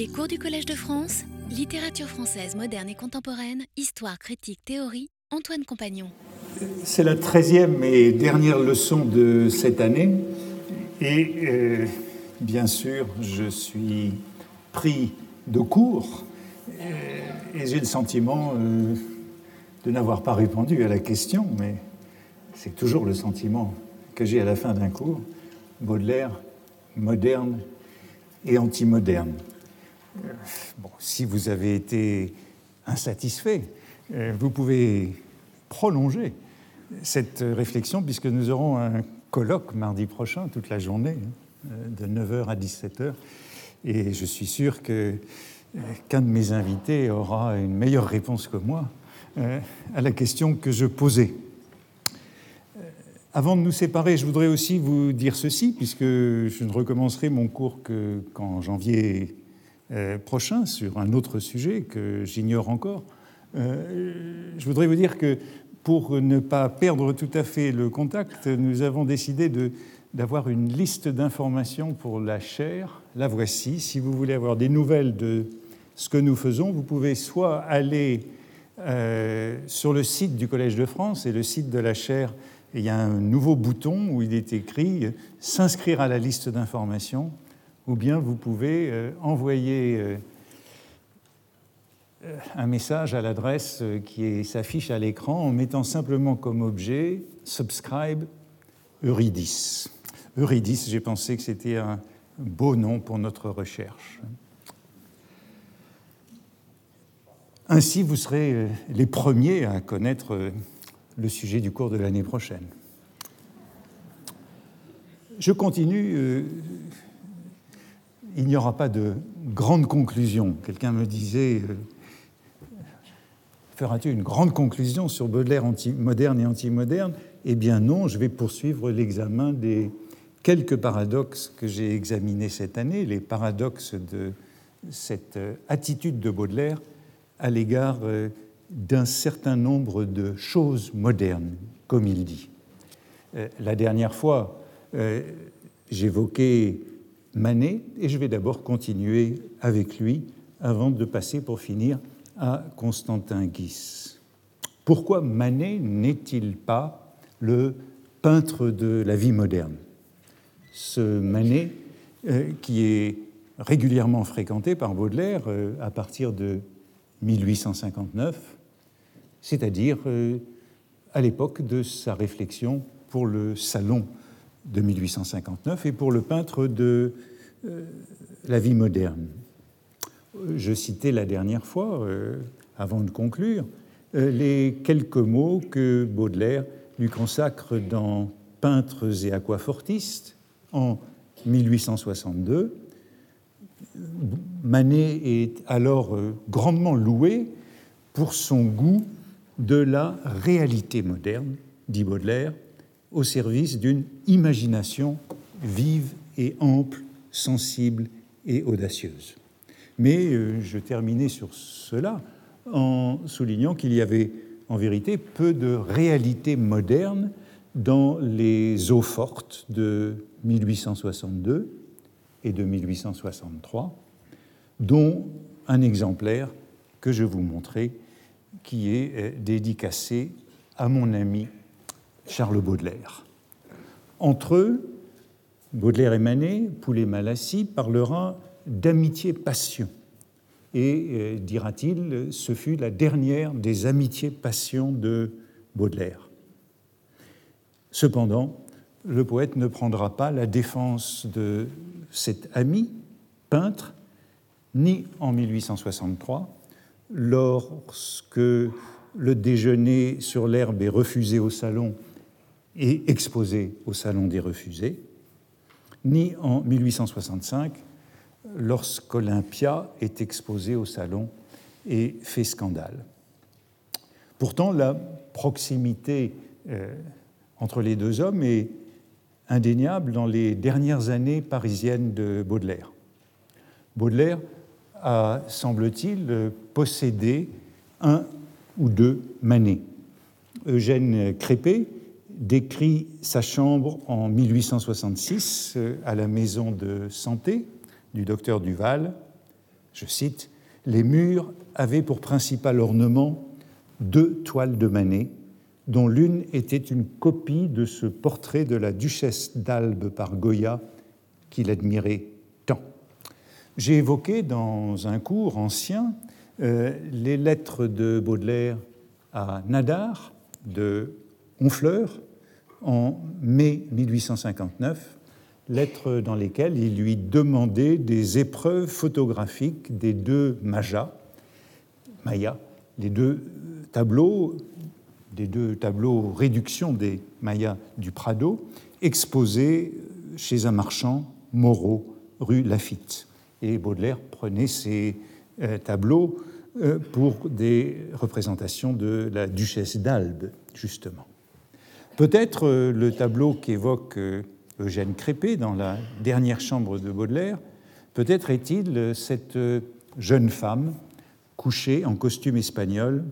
Les cours du Collège de France, littérature française moderne et contemporaine, histoire, critique, théorie, Antoine Compagnon. C'est la treizième et dernière leçon de cette année. Et euh, bien sûr, je suis pris de cours euh, et j'ai le sentiment euh, de n'avoir pas répondu à la question, mais c'est toujours le sentiment que j'ai à la fin d'un cours. Baudelaire, moderne et anti-moderne. Bon, si vous avez été insatisfait, vous pouvez prolonger cette réflexion puisque nous aurons un colloque mardi prochain, toute la journée, hein, de 9h à 17h. Et je suis sûr qu'un de mes invités aura une meilleure réponse que moi euh, à la question que je posais. Euh, avant de nous séparer, je voudrais aussi vous dire ceci, puisque je ne recommencerai mon cours qu'en janvier euh, prochain sur un autre sujet que j'ignore encore. Je voudrais vous dire que pour ne pas perdre tout à fait le contact, nous avons décidé d'avoir une liste d'informations pour la chaire. La voici. Si vous voulez avoir des nouvelles de ce que nous faisons, vous pouvez soit aller euh, sur le site du Collège de France et le site de la chaire, il y a un nouveau bouton où il est écrit s'inscrire à la liste d'informations, ou bien vous pouvez euh, envoyer euh, euh, un message à l'adresse qui s'affiche à l'écran en mettant simplement comme objet subscribe Eurydice. Eurydice, j'ai pensé que c'était un beau nom pour notre recherche. Ainsi, vous serez les premiers à connaître le sujet du cours de l'année prochaine. Je continue. Il n'y aura pas de grande conclusion. Quelqu'un me disait feras-tu une grande conclusion sur Baudelaire anti-moderne et anti-moderne? Eh bien non, je vais poursuivre l'examen des quelques paradoxes que j'ai examinés cette année, les paradoxes de cette euh, attitude de Baudelaire à l'égard euh, d'un certain nombre de choses modernes, comme il dit. Euh, la dernière fois, j'évoquais Manet, et je vais d'abord continuer avec lui avant de passer pour finir à Constantin Guis. Pourquoi Manet n'est-il pas le peintre de la vie moderne? Ce Manet euh, qui est régulièrement fréquenté par Baudelaire euh, à partir de 1859, c'est-à-dire euh, à l'époque de sa réflexion pour le salon de 1859 et pour le peintre de la vie moderne je citais la dernière fois, euh, avant de conclure, euh, les quelques mots que Baudelaire lui consacre dans Peintres et aquafortistes en 1862. Manet est alors euh, grandement loué pour son goût de la réalité moderne, dit Baudelaire, au service d'une imagination vive et ample, sensible et audacieuse. Mais euh, je terminais sur cela en soulignant qu'il y avait en vérité peu de réalité moderne dans les eaux fortes de 1862 et de 1863, dont un exemplaire que je vous montrais, qui est euh, dédicacé à mon ami Charles Baudelaire. Entre eux, Baudelaire et Manet, Poulet-Malassis parlera d'amitié-passion. Et, euh, dira-t-il, ce fut la dernière des amitiés-passions de Baudelaire. Cependant, le poète ne prendra pas la défense de cet ami peintre, ni en 1863, lorsque le déjeuner sur l'herbe est refusé au salon et exposé au salon des refusés, ni en 1865, lorsqu'Olympia est exposée au salon et fait scandale. Pourtant, la proximité euh, entre les deux hommes est indéniable dans les dernières années parisiennes de Baudelaire. Baudelaire a, semble-t-il, possédé un ou deux Manet. Eugène Crépé décrit sa chambre en 1866 euh, à la maison de santé du docteur Duval je cite, Les murs avaient pour principal ornement deux toiles de Manet, dont l'une était une copie de ce portrait de la duchesse d'Albe par Goya qu'il admirait tant. J'ai évoqué dans un cours ancien euh, les lettres de Baudelaire à Nadar de Honfleur en mai 1859, lettres dans lesquelles il lui demandait des épreuves photographiques des deux Mayas, Maya, les deux tableaux, des deux tableaux réduction des Mayas du Prado, exposés chez un marchand, Moreau, rue Lafitte. Et Baudelaire prenait ces euh, tableaux euh, pour des représentations de la duchesse d'Albe, justement. Peut-être euh, le tableau qu'évoque Eugène Crépé dans la dernière chambre de Baudelaire, peut-être est-il cette jeune femme couchée en costume espagnol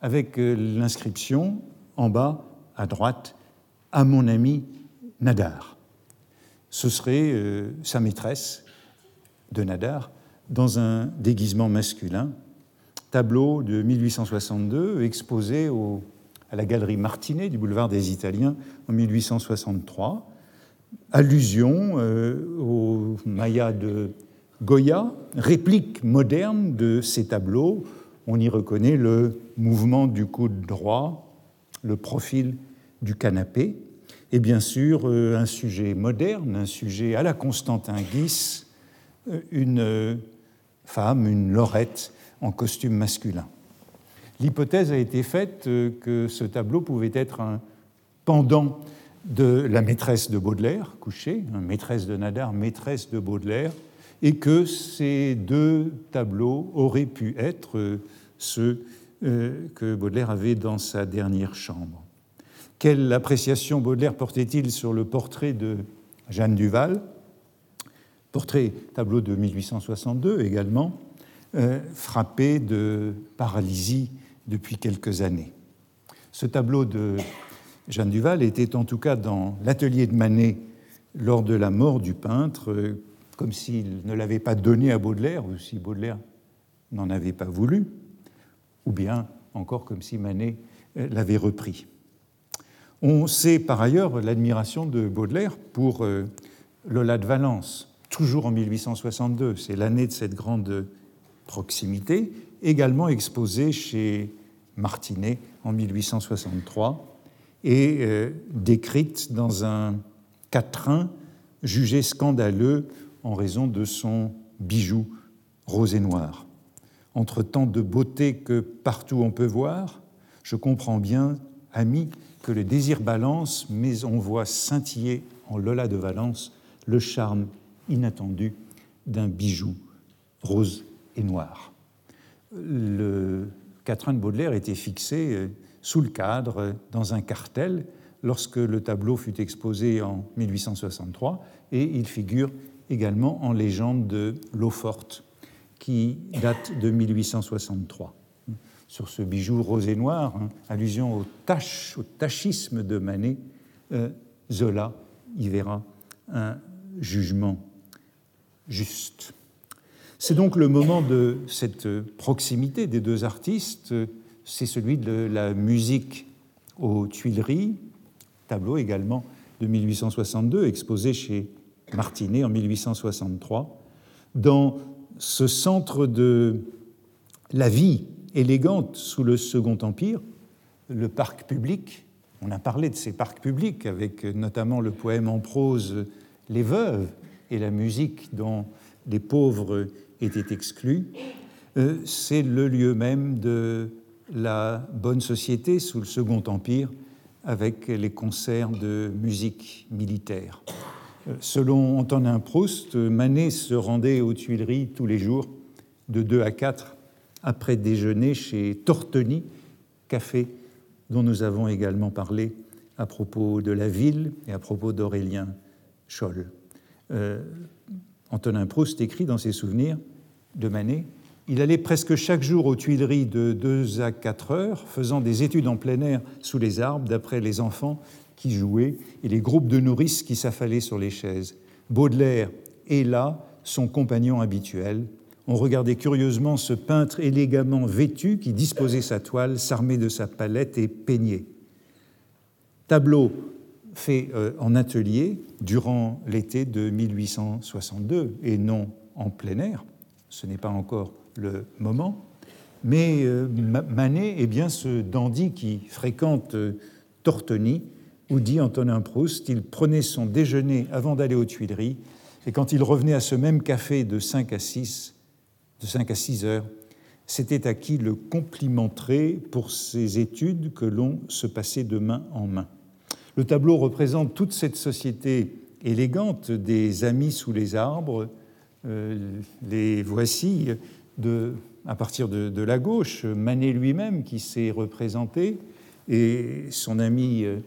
avec l'inscription en bas à droite à mon ami Nadar. Ce serait sa maîtresse de Nadar dans un déguisement masculin tableau de 1862 exposé à la galerie Martinet du boulevard des Italiens en 1863. Allusion euh, au Maya de Goya, réplique moderne de ces tableaux. On y reconnaît le mouvement du coude droit, le profil du canapé, et bien sûr euh, un sujet moderne, un sujet à la Constantin Guis, euh, une femme, une lorette en costume masculin. L'hypothèse a été faite euh, que ce tableau pouvait être un pendant de la maîtresse de Baudelaire, couchée, maîtresse de Nadar, maîtresse de Baudelaire, et que ces deux tableaux auraient pu être euh, ceux euh, que Baudelaire avait dans sa dernière chambre. Quelle appréciation Baudelaire portait-il sur le portrait de Jeanne Duval? Portrait, tableau de 1862 également, frappé de paralysie depuis quelques années. Ce tableau de Jeanne Duval était en tout cas dans l'atelier de Manet lors de la mort du peintre, euh, comme s'il ne l'avait pas donné à Baudelaire, ou si Baudelaire n'en avait pas voulu, ou bien encore comme si Manet euh, l'avait repris. On sait par ailleurs l'admiration de Baudelaire pour Lola de Valence, toujours en 1862, c'est l'année de cette grande proximité, également exposée chez Martinet en 1863 et euh, décrite dans un quatrain jugé scandaleux en raison de son bijou rose et noir. Entre tant de beauté que partout on peut voir, je comprends bien, ami, que le désir balance, mais on voit scintiller en Lola de Valence le charme inattendu d'un bijou rose et noir. Le Catherine de Baudelaire était fixé euh, sous le cadre, euh, dans un cartel, lorsque le tableau fut exposé en 1863, et il figure également en légende de l'eau forte, qui date de 1863. Sur ce bijou rose et noir, hein, allusion au tachisme de Manet, euh, Zola y verra un jugement juste. C'est donc le moment de cette proximité des deux artistes, c'est celui de la musique aux Tuileries, tableau également de 1862, exposé chez Martinet en 1863. Dans ce centre de la vie élégante sous le Second Empire, le parc public, on a parlé de ces parcs publics avec notamment le poème en prose Les Veuves et la musique dont les pauvres était exclu, euh, c'est le lieu même de la bonne société sous le Second Empire avec les concerts de musique militaire. Euh, selon Antonin Proust, Manet se rendait aux Tuileries tous les jours de 2 à 4 après déjeuner chez Tortoni, café dont nous avons également parlé à propos de la ville et à propos d'Aurélien Scholl. Euh, Antonin Proust écrit dans ses souvenirs de Manet il allait presque chaque jour aux Tuileries de 2 à 4 heures, faisant des études en plein air sous les arbres, d'après les enfants qui jouaient et les groupes de nourrices qui s'affalaient sur les chaises. Baudelaire est là son compagnon habituel. on regardait curieusement ce peintre élégamment vêtu qui disposait sa toile, s'armait de sa palette et peignait. Tableau fait euh, en atelier durant l'été de 1862 et non en plein air. Ce n'est pas encore le moment. Mais euh, Manet est bien ce dandy qui fréquente euh, Tortoni, où dit Antonin Proust, il prenait son déjeuner avant d'aller aux Tuileries, et quand il revenait à ce même café de 5 à 6, de 5 à 6 heures, c'était à qui le complimenterait pour ses études que l'on se passait de main en main. Le tableau représente toute cette société élégante des amis sous les arbres. Euh, les voici à partir de, la gauche, Manet lui-même qui s'est représenté, et son ami euh,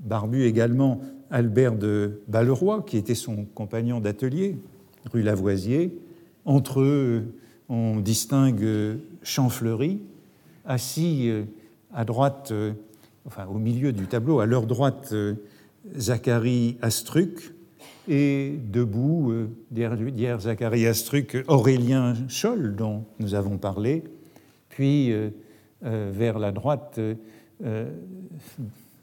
barbu également, Albert de Balleroy, qui était son compagnon d'atelier, rue Lavoisier. Entre eux, on distingue Champfleury, assis euh, à droite au milieu du tableau, à leur droite, euh, Zacharie Astruc, et debout, euh, derrière Zacharie Astruc, Aurélien Scholl, dont nous avons parlé, puis euh, vers la droite,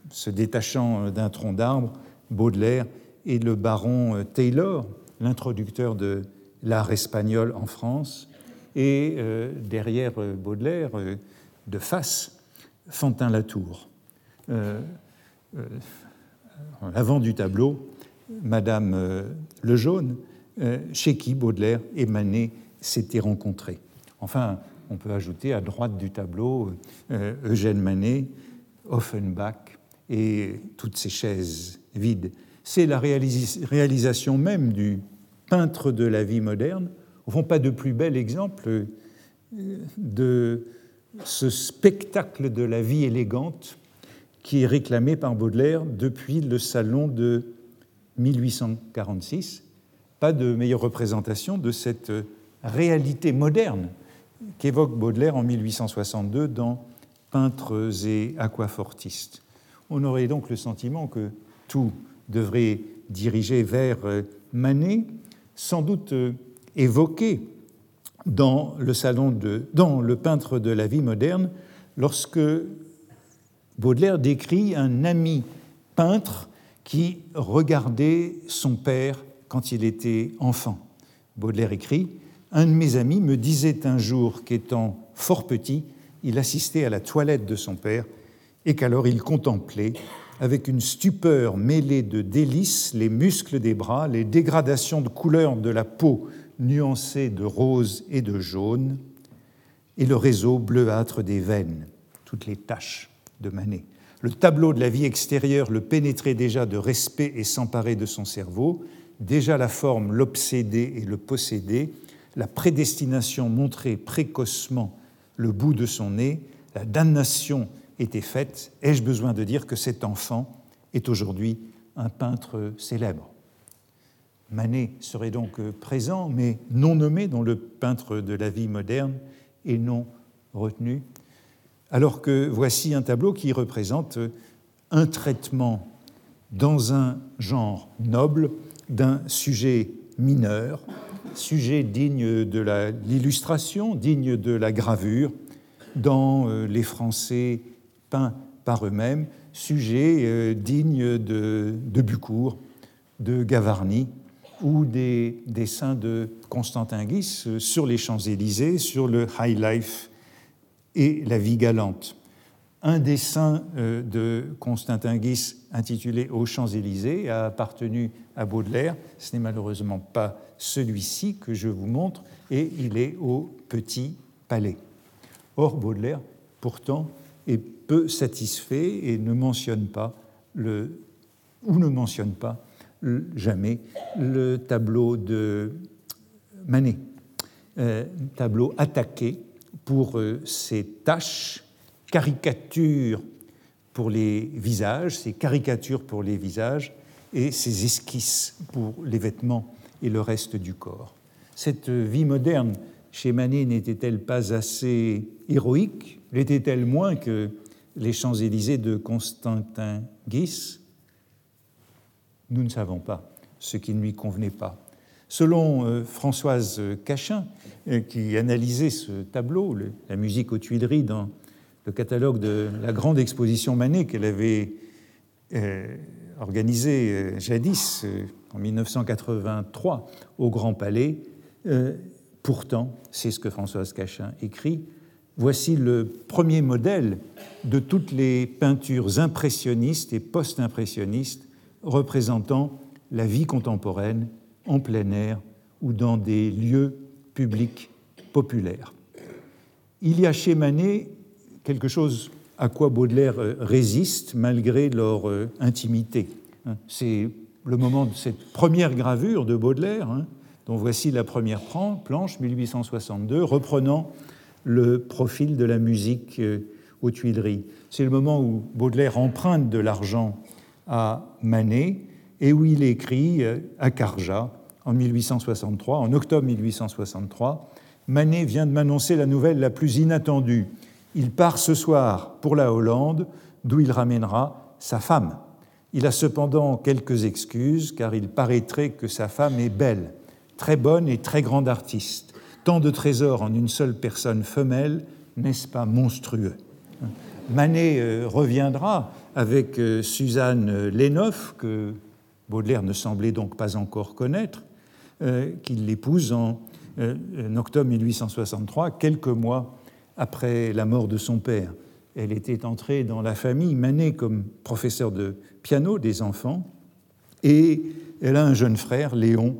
se détachant d'un tronc d'arbre, Baudelaire et le baron Taylor, l'introducteur de l'art espagnol en France, et derrière Baudelaire, de face, Fantin-Latour. Euh, euh, en avant du tableau, Madame euh, Lejaune, chez qui Baudelaire et Manet s'étaient rencontrés. Enfin, on peut ajouter à droite du tableau Eugène Manet, Offenbach et toutes ces chaises vides. C'est la réalisation même du peintre de la vie moderne. Au fond, pas de plus bel exemple de ce spectacle de la vie élégante qui est réclamé par Baudelaire depuis le salon de 1846. Pas de meilleure représentation de cette réalité moderne qu'évoque Baudelaire en 1862 dans Peintres et aquafortistes. On aurait donc le sentiment que tout devrait diriger vers Manet, sans doute évoqué dans le salon de, dans le peintre de la vie moderne, lorsque Baudelaire décrit un ami peintre qui regardait son père quand il était enfant. Baudelaire écrit Un de mes amis me disait un jour qu'étant fort petit, il assistait à la toilette de son père et qu'alors il contemplait, avec une stupeur mêlée de délices, les muscles des bras, les dégradations de couleur de la peau nuancée de rose et de jaune, et le réseau bleuâtre des veines, toutes les taches de Manet. Le tableau de la vie extérieure le pénétrait déjà de respect et s'emparait de son cerveau. Déjà la forme l'obsédait et le possédait. La prédestination montrait précocement le bout de son nez. La damnation était faite. Ai-je besoin de dire que cet enfant est aujourd'hui un peintre célèbre? Manet serait donc présent, mais non nommé dans le peintre de la vie moderne et non retenu alors que voici un tableau qui représente un traitement dans un genre noble d'un sujet mineur, sujet digne de l'illustration, digne de la gravure, dans euh, les Français peints par eux-mêmes, sujet euh, digne de, de Bucourt, de Gavarni ou des dessins de Constantin Guis sur les Champs-Élysées, sur le High Life et la vie galante. Un dessin euh, de Constantin Guis intitulé Aux Champs-Élysées a appartenu à Baudelaire. Ce n'est malheureusement pas celui-ci que je vous montre, et il est au Petit Palais. Or, Baudelaire, pourtant, est peu satisfait et ne mentionne pas le, ou ne mentionne pas jamais le tableau de Manet, euh, tableau attaqué pour ces euh, tâches, caricatures pour les visages, ces caricatures pour les visages et ces esquisses pour les vêtements et le reste du corps. Cette vie moderne chez Manet n'était-elle pas assez héroïque? L'était-elle moins que les Champs-Élysées de Constantin Guis Nous ne savons pas ce qui ne lui convenait pas. Selon Françoise Cachin, qui analysait ce tableau, la musique aux Tuileries, dans le catalogue de la grande exposition Manet qu'elle avait organisée jadis, en 1983, au Grand Palais, Pourtant, c'est ce que Françoise Cachin écrit, voici le premier modèle de toutes les peintures impressionnistes et post-impressionnistes représentant la vie contemporaine en plein air ou dans des lieux publics populaires. Il y a chez Manet quelque chose à quoi Baudelaire résiste malgré leur euh, intimité. C'est le moment de cette première gravure de Baudelaire, hein, dont voici la première planche, 1862, reprenant le profil de la musique euh, aux Tuileries. C'est le moment où Baudelaire emprunte de l'argent à Manet et où il écrit euh, à Carja en 1863, en octobre 1863, Manet vient de m'annoncer la nouvelle la plus inattendue. Il part ce soir pour la Hollande, d'où il ramènera sa femme. Il a cependant quelques excuses, car il paraîtrait que sa femme est belle très bonne et très grande artiste. Tant de trésors en une seule personne femelle, n'est-ce pas monstrueux? Manet euh, reviendra avec euh, Suzanne Lénoff, que Baudelaire ne semblait donc pas encore connaître, euh, qu'il l'épouse en, octobre 1863, quelques mois après la mort de son père. Elle était entrée dans la famille Manet comme professeur de piano des enfants, et elle a un jeune frère, Léon,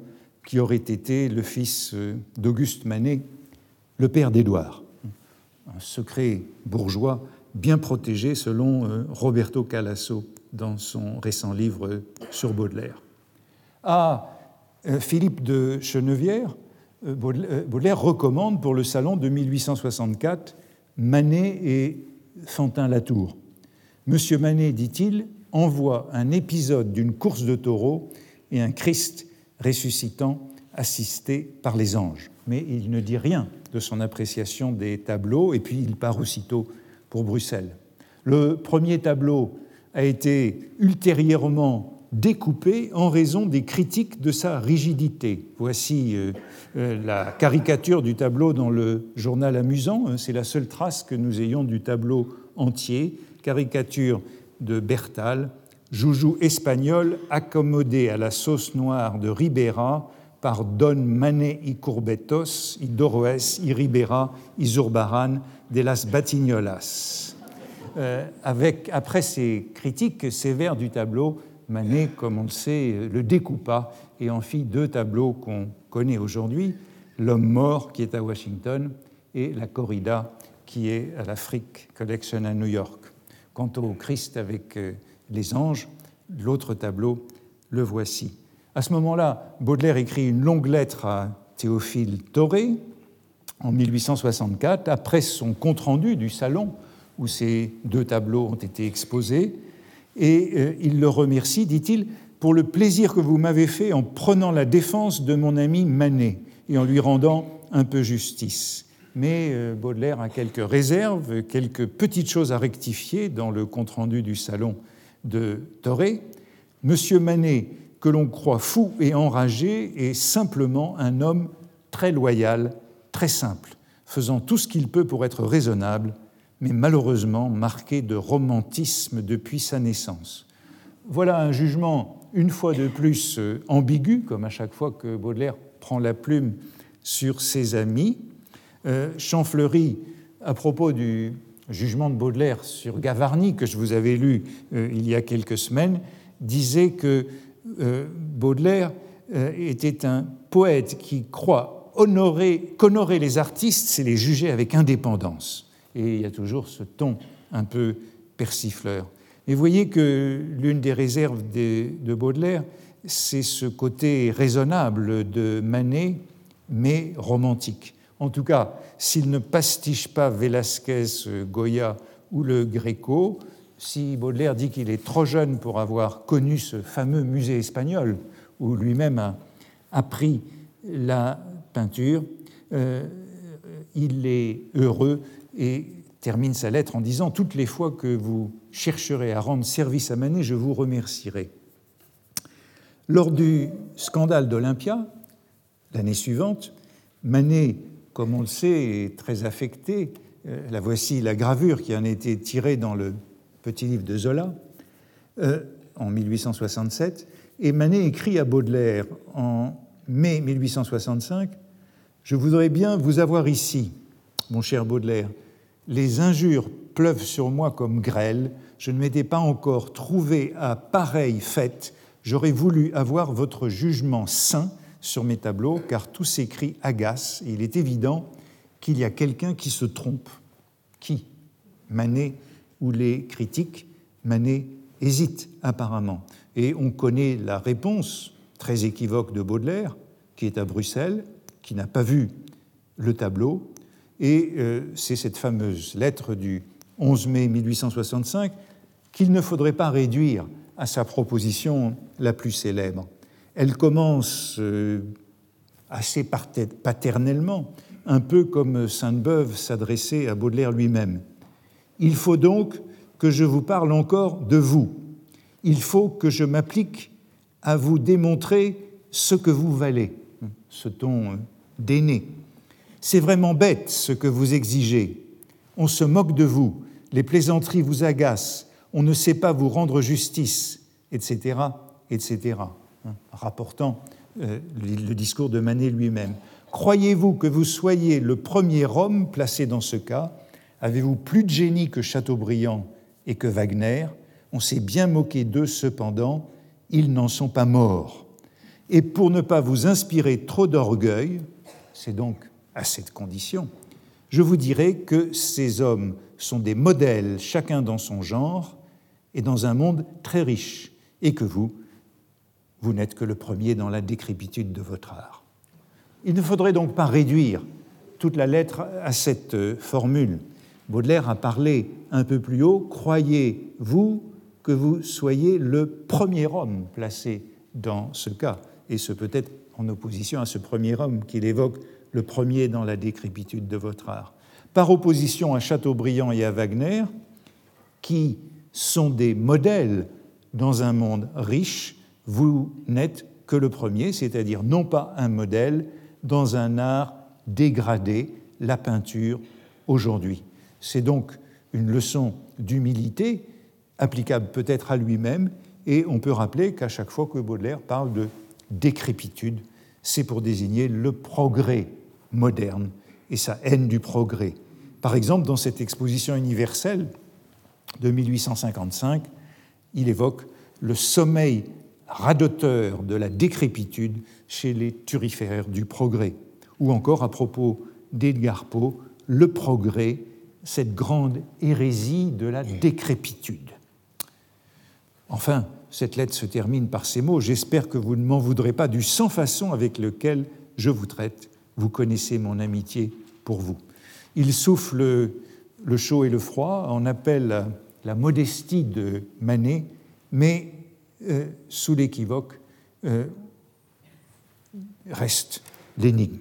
qui aurait été le fils euh, d'Auguste Manet, le père d'Édouard. Un secret bourgeois bien protégé selon euh, Roberto Calasso dans son récent livre euh, sur Baudelaire. À Philippe de Chenevière, Baudelaire recommande pour le salon de 1864 Manet et Fantin-Latour. Monsieur Manet, dit-il, envoie un épisode d'une course de taureaux et un Christ ressuscitant assisté par les anges. Mais il ne dit rien de son appréciation des tableaux et puis il part aussitôt pour Bruxelles. Le premier tableau a été ultérieurement découpé en raison des critiques de sa rigidité. Voici euh, euh, la caricature du tableau dans le journal amusant, c'est la seule trace que nous ayons du tableau entier, caricature de Bertal, joujou espagnol accommodé à la sauce noire de Ribera par Don Mané y Courbetos, y Doroes, y Ribera, y Zurbaran de las Batignolas. Euh, après ces critiques sévères du tableau, Manet, comme on le sait, le découpa et en fit deux tableaux qu'on connaît aujourd'hui, L'homme mort qui est à Washington et La corrida qui est à l'Afrique Collection à New York. Quant au Christ avec euh, les anges, l'autre tableau, le voici. À ce moment-là, Baudelaire écrit une longue lettre à Théophile Toré en 1864, après son compte-rendu du salon où ces deux tableaux ont été exposés, et euh, il le remercie, dit-il, pour le plaisir que vous m'avez fait en prenant la défense de mon ami Manet et en lui rendant un peu justice. Mais euh, Baudelaire a quelques réserves, quelques petites choses à rectifier dans le compte-rendu du salon de Toré, Monsieur Manet, que l'on croit fou et enragé, est simplement un homme très loyal, très simple, faisant tout ce qu'il peut pour être raisonnable, mais malheureusement marqué de romantisme depuis sa naissance. Voilà un jugement, une fois de plus, euh, ambigu, comme à chaque fois que Baudelaire prend la plume sur ses amis. Euh, Champfleury, à propos du jugement de Baudelaire sur Gavarni, que je vous avais lu euh, il y a quelques semaines, disait que Baudelaire était un poète qui croit honorer, qu'honorer les artistes, c'est les juger avec indépendance. Et il y a toujours ce ton un peu persifleur. Et vous voyez que l'une des réserves de Baudelaire, c'est ce côté raisonnable de Manet, mais romantique. En tout cas, s'il ne pastiche pas Velázquez, Goya ou le Gréco, si Baudelaire dit qu'il est trop jeune pour avoir connu ce fameux musée espagnol où lui-même a appris la peinture, euh, il est heureux et termine sa lettre en disant Toutes les fois que vous chercherez à rendre service à Manet, je vous remercierai. Lors du scandale d'Olympia, l'année suivante. Manet, comme on le sait, est très affecté. Euh, la voici la gravure qui en a été tirée dans le petit livre de Zola euh, en 1867. Et Manet écrit à Baudelaire en mai 1865 Je voudrais bien vous avoir ici, mon cher Baudelaire. Les injures pleuvent sur moi comme grêle. Je ne m'étais pas encore trouvé à pareille fête. J'aurais voulu avoir votre jugement saint sur mes tableaux, car tous ces cris agacent, et il est évident qu'il y a quelqu'un qui se trompe. Qui? Manet ou les critiques? Manet hésite apparemment. Et on connaît la réponse très équivoque de Baudelaire, qui est à Bruxelles, qui n'a pas vu le tableau, et euh, c'est cette fameuse lettre du 11 mai 1865 qu'il ne faudrait pas réduire à sa proposition la plus célèbre. Elle commence euh, assez paternellement, un peu comme Sainte-Beuve s'adressait à Baudelaire lui-même. Il faut donc que je vous parle encore de vous. Il faut que je m'applique à vous démontrer ce que vous valez, ce ton euh, d'aîné. C'est vraiment bête ce que vous exigez. On se moque de vous, les plaisanteries vous agacent, on ne sait pas vous rendre justice, etc., etc. Hein, rapportant euh, le discours de Manet lui-même. Croyez-vous que vous soyez le premier homme placé dans ce cas? Avez-vous plus de génie que Chateaubriand et que Wagner? On s'est bien moqué d'eux cependant, ils n'en sont pas morts. Et pour ne pas vous inspirer trop d'orgueil, c'est donc à cette condition, je vous dirai que ces hommes sont des modèles, chacun dans son genre, et dans un monde très riche, et que vous, vous n'êtes que le premier dans la décrépitude de votre art. Il ne faudrait donc pas réduire toute la lettre à cette euh, formule. Baudelaire a parlé un peu plus haut, croyez-vous que vous soyez le premier homme placé dans ce cas, et ce peut être en opposition à ce premier homme qu'il évoque le premier dans la décrépitude de votre art. Par opposition à Chateaubriand et à Wagner, qui sont des modèles dans un monde riche, vous n'êtes que le premier, c'est-à-dire non pas un modèle dans un art dégradé, la peinture aujourd'hui. C'est donc une leçon d'humilité applicable peut-être à lui-même, et on peut rappeler qu'à chaque fois que Baudelaire parle de décrépitude, c'est pour désigner le progrès moderne et sa haine du progrès. Par exemple, dans cette exposition universelle de 1855, il évoque le sommeil radoteur de la décrépitude chez les turiféraires du progrès, ou encore à propos d'Edgar Poe, le progrès, cette grande hérésie de la décrépitude. Enfin, cette lettre se termine par ces mots J'espère que vous ne m'en voudrez pas du sans-façon avec lequel je vous traite. Vous connaissez mon amitié pour vous. Il souffle le chaud et le froid, en appelle la modestie de Manet, mais euh, sous l'équivoque euh, reste l'énigme.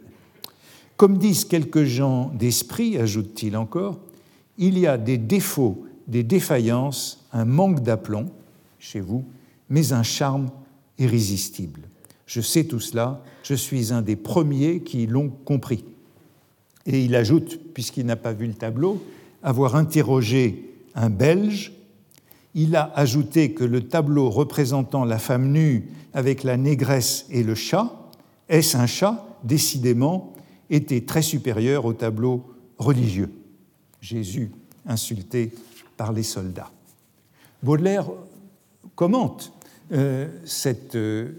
Comme disent quelques gens d'esprit, ajoute-t-il encore, il y a des défauts, des défaillances, un manque d'aplomb chez vous, mais un charme irrésistible. Je sais tout cela, je suis un des premiers qui l'ont compris. Et il ajoute, puisqu'il n'a pas vu le tableau, avoir interrogé un Belge, il a ajouté que le tableau représentant la femme nue avec la négresse et le chat, est-ce un chat Décidément, était très supérieur au tableau religieux. Jésus insulté par les soldats. Baudelaire commente euh, cette, euh,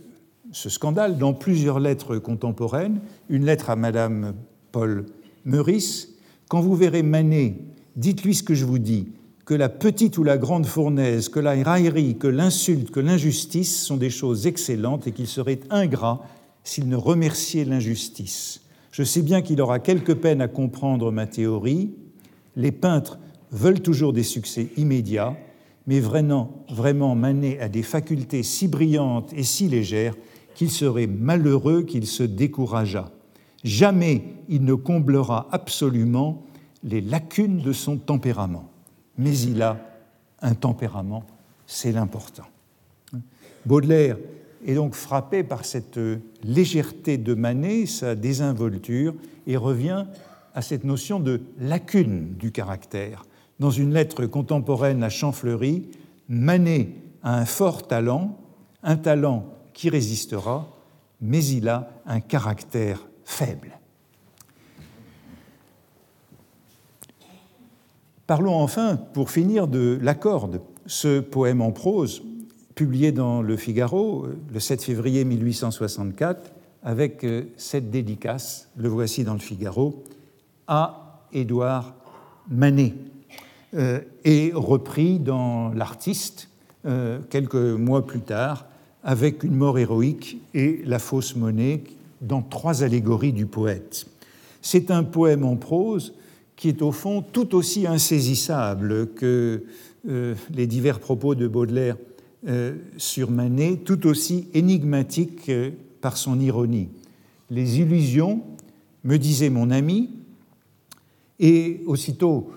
ce scandale dans plusieurs lettres contemporaines. Une lettre à Madame Paul Meurice. Quand vous verrez Manet, dites-lui ce que je vous dis, que la petite ou la grande fournaise, que la raillerie, que l'insulte, que l'injustice sont des choses excellentes et qu'il serait ingrat s'il ne remerciait l'injustice. Je sais bien qu'il aura quelque peine à comprendre ma théorie. Les peintres veulent toujours des succès immédiats, mais vraiment, vraiment Manet a des facultés si brillantes et si légères qu'il serait malheureux qu'il se décourageât. Jamais il ne comblera absolument les lacunes de son tempérament, mais il a un tempérament, c'est l'important. Baudelaire est donc frappé par cette légèreté de Manet, sa désinvolture, et revient à cette notion de lacune du caractère. Dans une lettre contemporaine à Champfleury, Manet a un fort talent, un talent qui résistera, mais il a un caractère faible. Parlons enfin, pour finir, de L'Accorde, ce poème en prose, publié dans Le Figaro le 7 février 1864, avec euh, cette dédicace, le voici dans Le Figaro, à Édouard Manet, euh, et repris dans L'Artiste euh, quelques mois plus tard, avec une mort héroïque et la fausse monnaie dans trois allégories du poète. C'est un poème en prose qui est au fond tout aussi insaisissable que euh, les divers propos de Baudelaire euh, sur Manet, tout aussi énigmatique euh, par son ironie. Les illusions, me disait mon ami, et aussitôt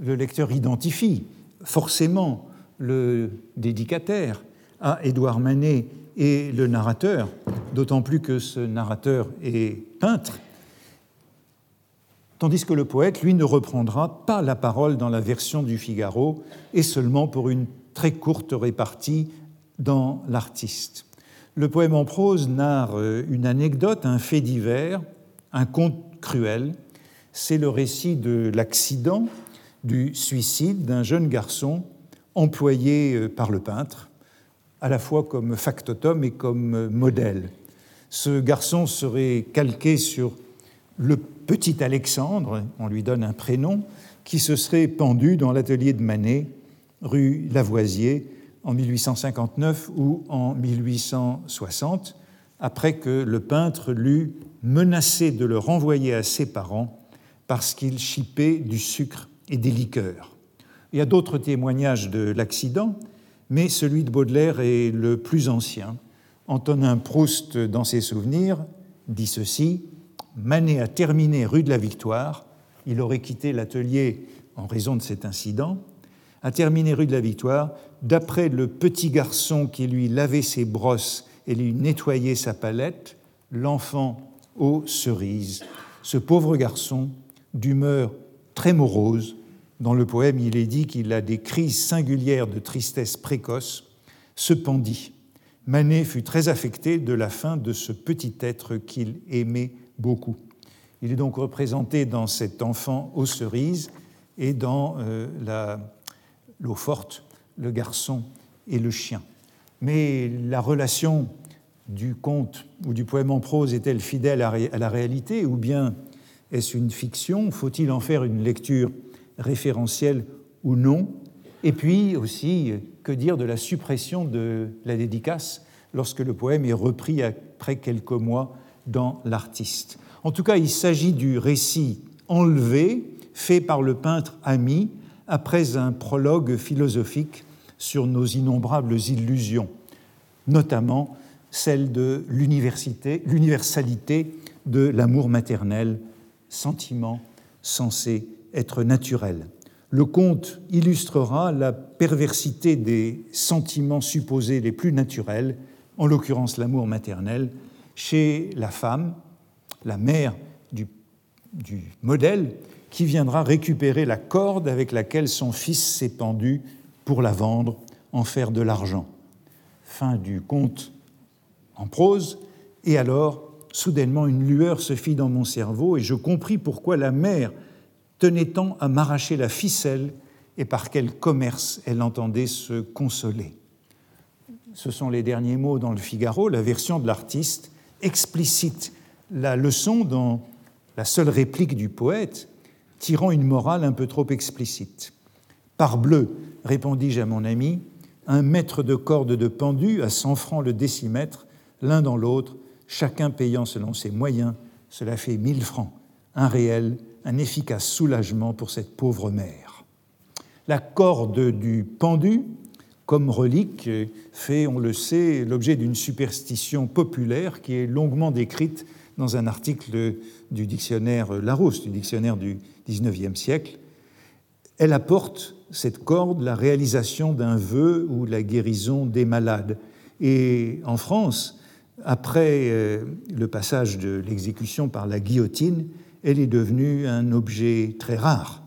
le lecteur identifie forcément le dédicataire à Édouard Manet et le narrateur, d'autant plus que ce narrateur est peintre, tandis que le poète, lui, ne reprendra pas la parole dans la version du Figaro, et seulement pour une très courte répartie dans l'artiste. Le poème en prose narre euh, une anecdote, un fait divers, un conte cruel. C'est le récit de l'accident du suicide d'un jeune garçon employé euh, par le peintre, à la fois comme factotum et comme euh, modèle. Ce garçon serait calqué sur le petit Alexandre, on lui donne un prénom, qui se serait pendu dans l'atelier de Manet, rue Lavoisier, en 1859 ou en 1860, après que le peintre l'eût menacé de le renvoyer à ses parents parce qu'il chipait du sucre et des liqueurs. Il y a d'autres témoignages de l'accident, mais celui de Baudelaire est le plus ancien. Antonin Proust, dans ses souvenirs, dit ceci Manet a terminé rue de la Victoire, il aurait quitté l'atelier en raison de cet incident, a terminé rue de la Victoire, d'après le petit garçon qui lui lavait ses brosses et lui nettoyait sa palette, l'enfant aux cerises. Ce pauvre garçon, d'humeur très morose, dans le poème, il est dit qu'il a des crises singulières de tristesse précoce, se pendit. Manet fut très affecté de la fin de ce petit être qu'il aimait beaucoup. Il est donc représenté dans cet enfant aux cerises et dans euh, l'eau forte, le garçon et le chien. Mais la relation du conte ou du poème en prose est-elle fidèle à la réalité ou bien est-ce une fiction? Faut-il en faire une lecture référentiel ou non. Et puis aussi, que dire de la suppression de la dédicace lorsque le poème est repris après quelques mois dans l'artiste. En tout cas, il s'agit du récit enlevé, fait par le peintre ami, après un prologue philosophique sur nos innombrables illusions, notamment celle de l'universalité de l'amour maternel, sentiment censé être naturel. Le conte illustrera la perversité des sentiments supposés les plus naturels, en l'occurrence l'amour maternel, chez la femme, la mère du, modèle, qui viendra récupérer la corde avec laquelle son fils s'est pendu pour la vendre, en faire de l'argent. Fin du conte en prose, et alors, soudainement, une lueur se fit dans mon cerveau, et je compris pourquoi la mère tenait tant à m'arracher la ficelle et par quel commerce elle entendait se consoler. Ce sont les derniers mots dans le Figaro, la version de l'artiste explicite la leçon dans la seule réplique du poète, tirant une morale un peu trop explicite. Parbleu, répondis-je à mon ami, un mètre de corde de pendu à 100 francs le décimètre, l'un dans l'autre, chacun payant selon ses moyens, cela fait 1000 francs, un réel un efficace soulagement pour cette pauvre mère. La corde du pendu, comme relique, fait, on le sait, l'objet d'une superstition populaire qui est longuement décrite dans un article du dictionnaire Larousse, du dictionnaire du XIXe siècle. Elle apporte, cette corde, la réalisation d'un vœu ou la guérison des malades. Et en France, après euh, le passage de l'exécution par la guillotine, elle est devenue un objet très rare.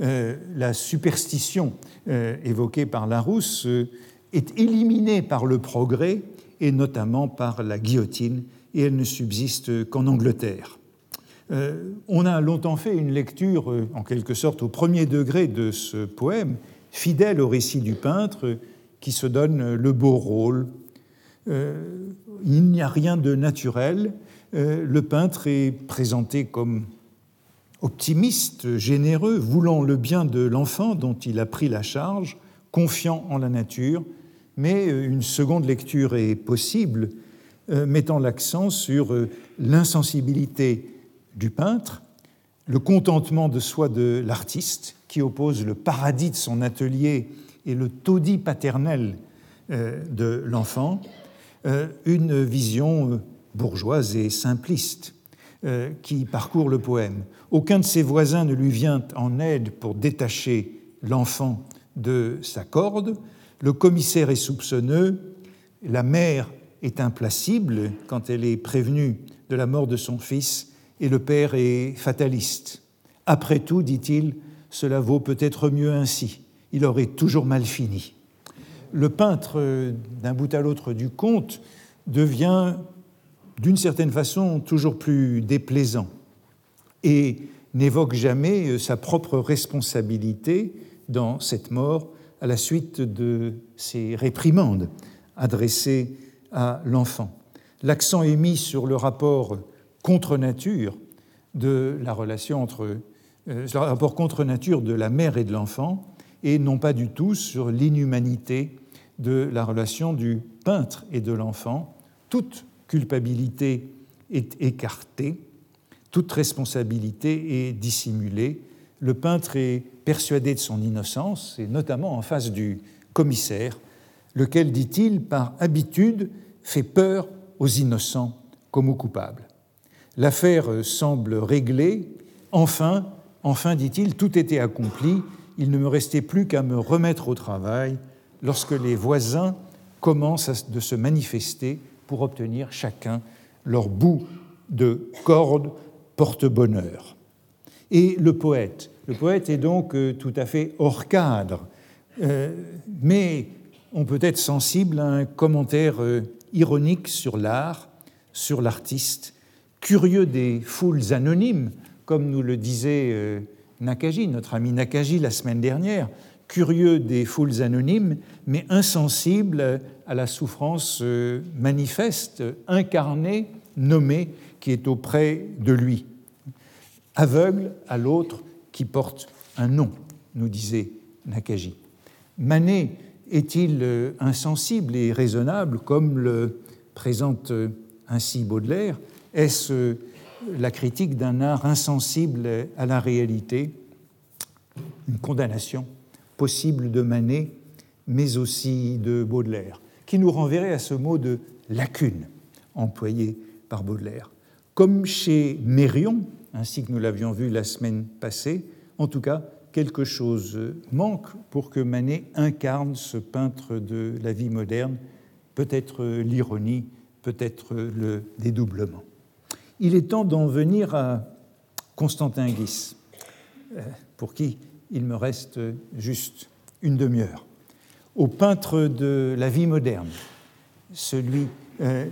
Euh, la superstition euh, évoquée par Larousse est éliminée par le progrès et notamment par la guillotine, et elle ne subsiste qu'en Angleterre. on a longtemps fait une lecture, en quelque sorte, au premier degré de ce poème, fidèle au récit du peintre, qui se donne le beau rôle. il n'y a rien de naturel, euh, le peintre est présenté comme optimiste, généreux, voulant le bien de l'enfant dont il a pris la charge, confiant en la nature, mais euh, une seconde lecture est possible, euh, mettant l'accent sur l'insensibilité du peintre, le contentement de soi de l'artiste, qui oppose le paradis de son atelier et le taudis paternel de l'enfant, une vision bourgeoise et simpliste euh, qui parcourt le poème. Aucun de ses voisins ne lui vient en aide pour détacher l'enfant de sa corde. Le commissaire est soupçonneux, la mère est implacable quand elle est prévenue de la mort de son fils, et le père est fataliste. Après tout, dit-il, cela vaut peut-être mieux ainsi. Il aurait toujours mal fini. Le peintre, d'un bout à l'autre du conte, devient d'une certaine façon toujours plus déplaisant et n'évoque jamais euh, sa propre responsabilité dans cette mort à la suite de ces réprimandes adressées à l'enfant. L'accent est mis sur le rapport contre nature de la relation entre euh, le rapport contre nature de la mère et de l'enfant et non pas du tout sur l'inhumanité de la relation du peintre et de l'enfant, toute culpabilité est écartée, toute responsabilité est dissimulée. Le peintre est persuadé de son innocence, et notamment en face du commissaire, lequel, dit-il, par habitude, fait peur aux innocents comme aux coupables. L'affaire semble réglée. Enfin, enfin, dit-il, tout était accompli. Il ne me restait plus qu'à me remettre au travail lorsque les voisins commencent de se manifester pour obtenir chacun leur bout de corde porte-bonheur. Et le poète, le poète est donc euh, tout à fait hors cadre, euh, mais on peut être sensible à un commentaire euh, ironique sur l'art, sur l'artiste, curieux des foules anonymes, comme nous le disait Nakaji, notre ami Nakaji la semaine dernière, curieux des foules anonymes, mais insensible à la souffrance euh, manifeste, incarnée, nommée, qui est auprès de lui. Aveugle à l'autre qui porte un nom, nous disait Nakaji. Manet est-il euh, insensible et raisonnable comme le présente euh, ainsi Baudelaire? Est-ce la critique d'un art insensible à la réalité? Une condamnation possible de Manet, mais aussi de Baudelaire, qui nous renverrait à ce mot de lacune employé par Baudelaire. Comme chez Mérion, ainsi que nous l'avions vu la semaine passée, en tout cas, quelque chose manque pour que Manet incarne ce peintre de la vie moderne, peut-être l'ironie, peut-être le dédoublement. Il est temps d'en venir à Constantin Guis, euh, pour qui il me reste juste une demi-heure. Au peintre de la vie moderne, celui euh,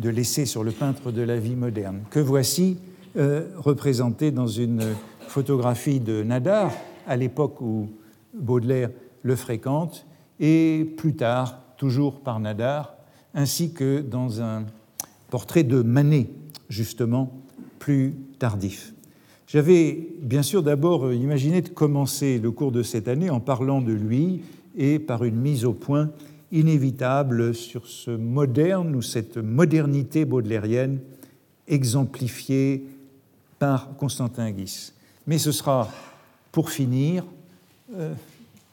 de l'essai sur le peintre de la vie moderne, que voici euh, représenté dans une photographie de Nadar, à l'époque où Baudelaire le fréquente, et plus tard, toujours par Nadar, ainsi que dans un portrait de Manet, justement, plus tardif. J'avais bien sûr d'abord imaginé de commencer le cours de cette année en parlant de lui et par une mise au point inévitable sur ce moderne ou cette modernité baudelairienne exemplifiée par Constantin Guis. Mais ce sera pour finir, euh,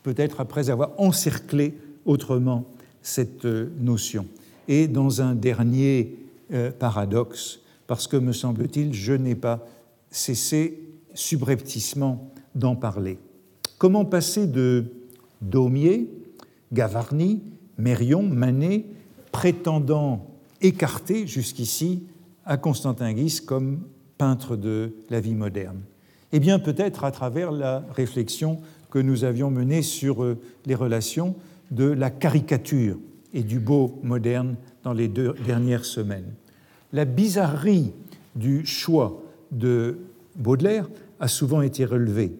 peut-être après avoir encerclé autrement cette euh, notion. Et dans un dernier euh, paradoxe, parce que, me semble-t-il, je n'ai pas cesser subrepticement d'en parler. Comment passer de Daumier, Gavarni, Mérion, Manet prétendant écarter jusqu'ici à Constantin Guis comme peintre de la vie moderne? Eh bien, peut-être à travers la réflexion que nous avions menée sur euh, les relations de la caricature et du beau moderne dans les deux dernières semaines. La bizarrerie du choix de Baudelaire a souvent été relevée.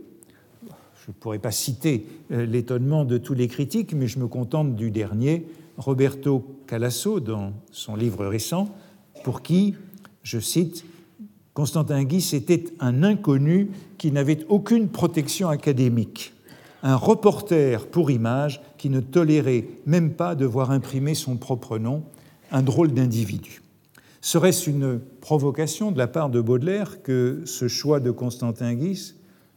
Je ne pourrais pas citer euh, l'étonnement de tous les critiques, mais je me contente du dernier, Roberto Calasso, dans son livre récent, pour qui, je cite, Constantin Guis était un inconnu qui n'avait aucune protection académique, un reporter pour image qui ne tolérait même pas de voir imprimer son propre nom, un drôle d'individu. Serait-ce une provocation de la part de Baudelaire que ce choix de Constantin Guis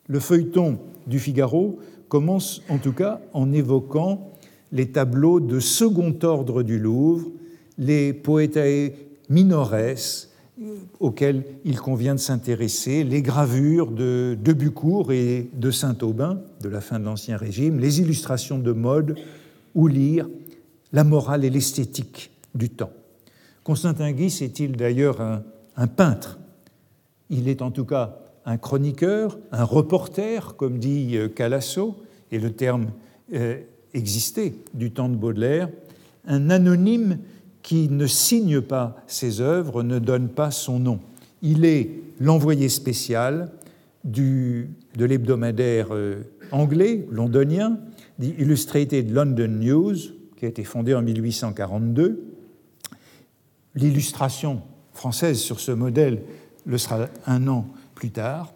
Le feuilleton du Figaro commence en tout cas en évoquant les tableaux de second ordre du Louvre, les Poetae minores auxquels il convient de s'intéresser, les gravures de Debucourt et de Saint-Aubin de la fin de l'Ancien Régime, les illustrations de mode, ou lire la morale et l'esthétique du temps. Constantin Guis est-il d'ailleurs un, peintre? Il est en tout cas un chroniqueur, un reporter, comme dit euh, Calasso, et le terme euh, existait du temps de Baudelaire, un anonyme qui ne signe pas ses œuvres, ne donne pas son nom. Il est l'envoyé spécial de l'hebdomadaire euh, anglais, londonien, The Illustrated London News, qui a été fondé en 1842. L'illustration française sur ce modèle le sera un an plus tard.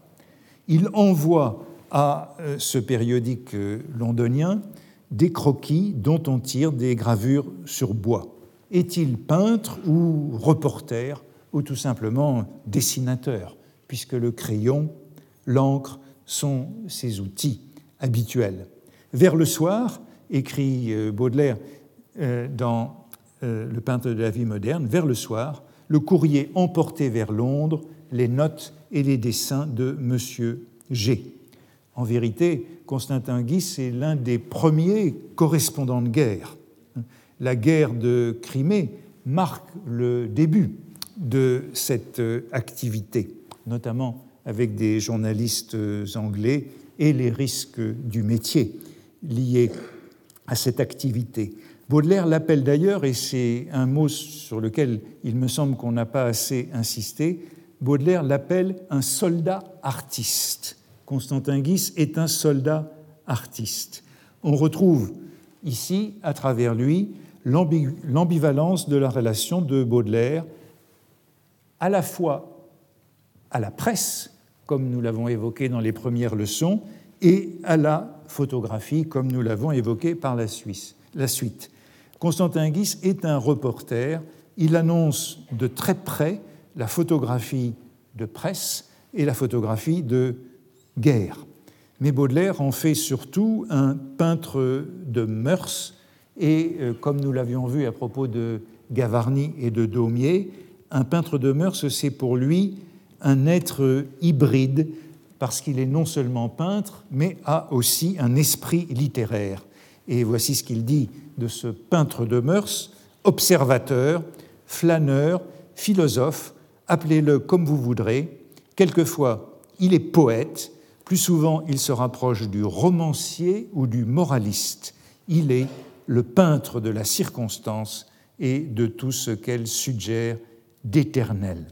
Il envoie à euh, ce périodique euh, londonien des croquis dont on tire des gravures sur bois. Est-il peintre ou reporter ou tout simplement dessinateur, puisque le crayon, l'encre sont ses outils habituels Vers le soir, écrit euh, Baudelaire dans Le peintre de la vie moderne, vers le soir, le courrier emportait vers Londres les notes et les dessins de M. G. En vérité, Constantin Guis est l'un des premiers correspondants de guerre la guerre de Crimée marque le début de cette euh, activité, notamment avec des journalistes anglais et les risques du métier liés à cette activité. Baudelaire l'appelle d'ailleurs, et c'est un mot sur lequel il me semble qu'on n'a pas assez insisté, Baudelaire l'appelle un soldat artiste. Constantin Guis est un soldat artiste. On retrouve ici, à travers lui, l'ambivalence de la relation de Baudelaire à la fois à la presse, comme nous l'avons évoqué dans les premières leçons, et à la photographie, comme nous l'avons évoqué par la, la suite. Constantin Guis est un reporter, il annonce de très près la photographie de presse et la photographie de guerre. Mais Baudelaire en fait surtout un peintre de mœurs et euh, comme nous l'avions vu à propos de Gavarni et de Daumier, un peintre de mœurs, c'est pour lui un être hybride, parce qu'il est non seulement peintre, mais a aussi un esprit littéraire. Et voici ce qu'il dit de ce peintre de mœurs, observateur, flâneur, philosophe, appelez-le comme vous voudrez. Quelquefois, il est poète, plus souvent, il se rapproche du romancier ou du moraliste. Il est le peintre de la circonstance et de tout ce qu'elle suggère d'éternel.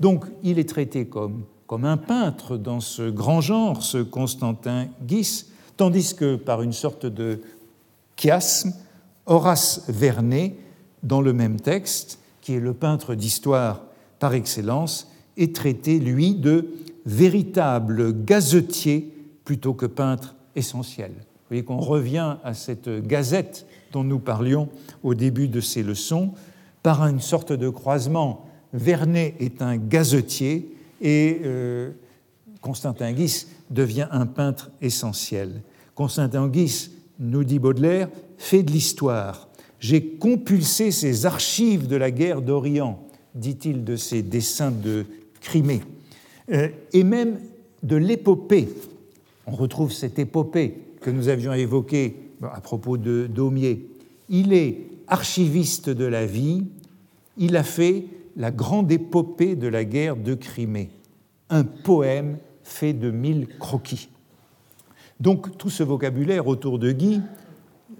Donc il est traité comme, un peintre dans ce grand genre, ce Constantin Guis, tandis que par une sorte de chiasme, Horace Vernet, dans le même texte, qui est le peintre d'histoire par excellence, est traité, lui, de véritable gazetier plutôt que peintre essentiel. Vous voyez qu'on revient à cette gazette dont nous parlions au début de ces leçons par une sorte de croisement. Vernet est un gazetier et euh, Constantin Guis devient un peintre essentiel. Constantin Guis, nous dit Baudelaire, fait de l'histoire. J'ai compulsé ces archives de la guerre d'Orient, dit-il de ses dessins de Crimée, euh, et même de l'épopée. On retrouve cette épopée que nous avions évoqué à propos de Daumier. Il est archiviste de la vie, il a fait la grande épopée de la guerre de Crimée, un poème fait de mille croquis. Donc tout ce vocabulaire autour de Guy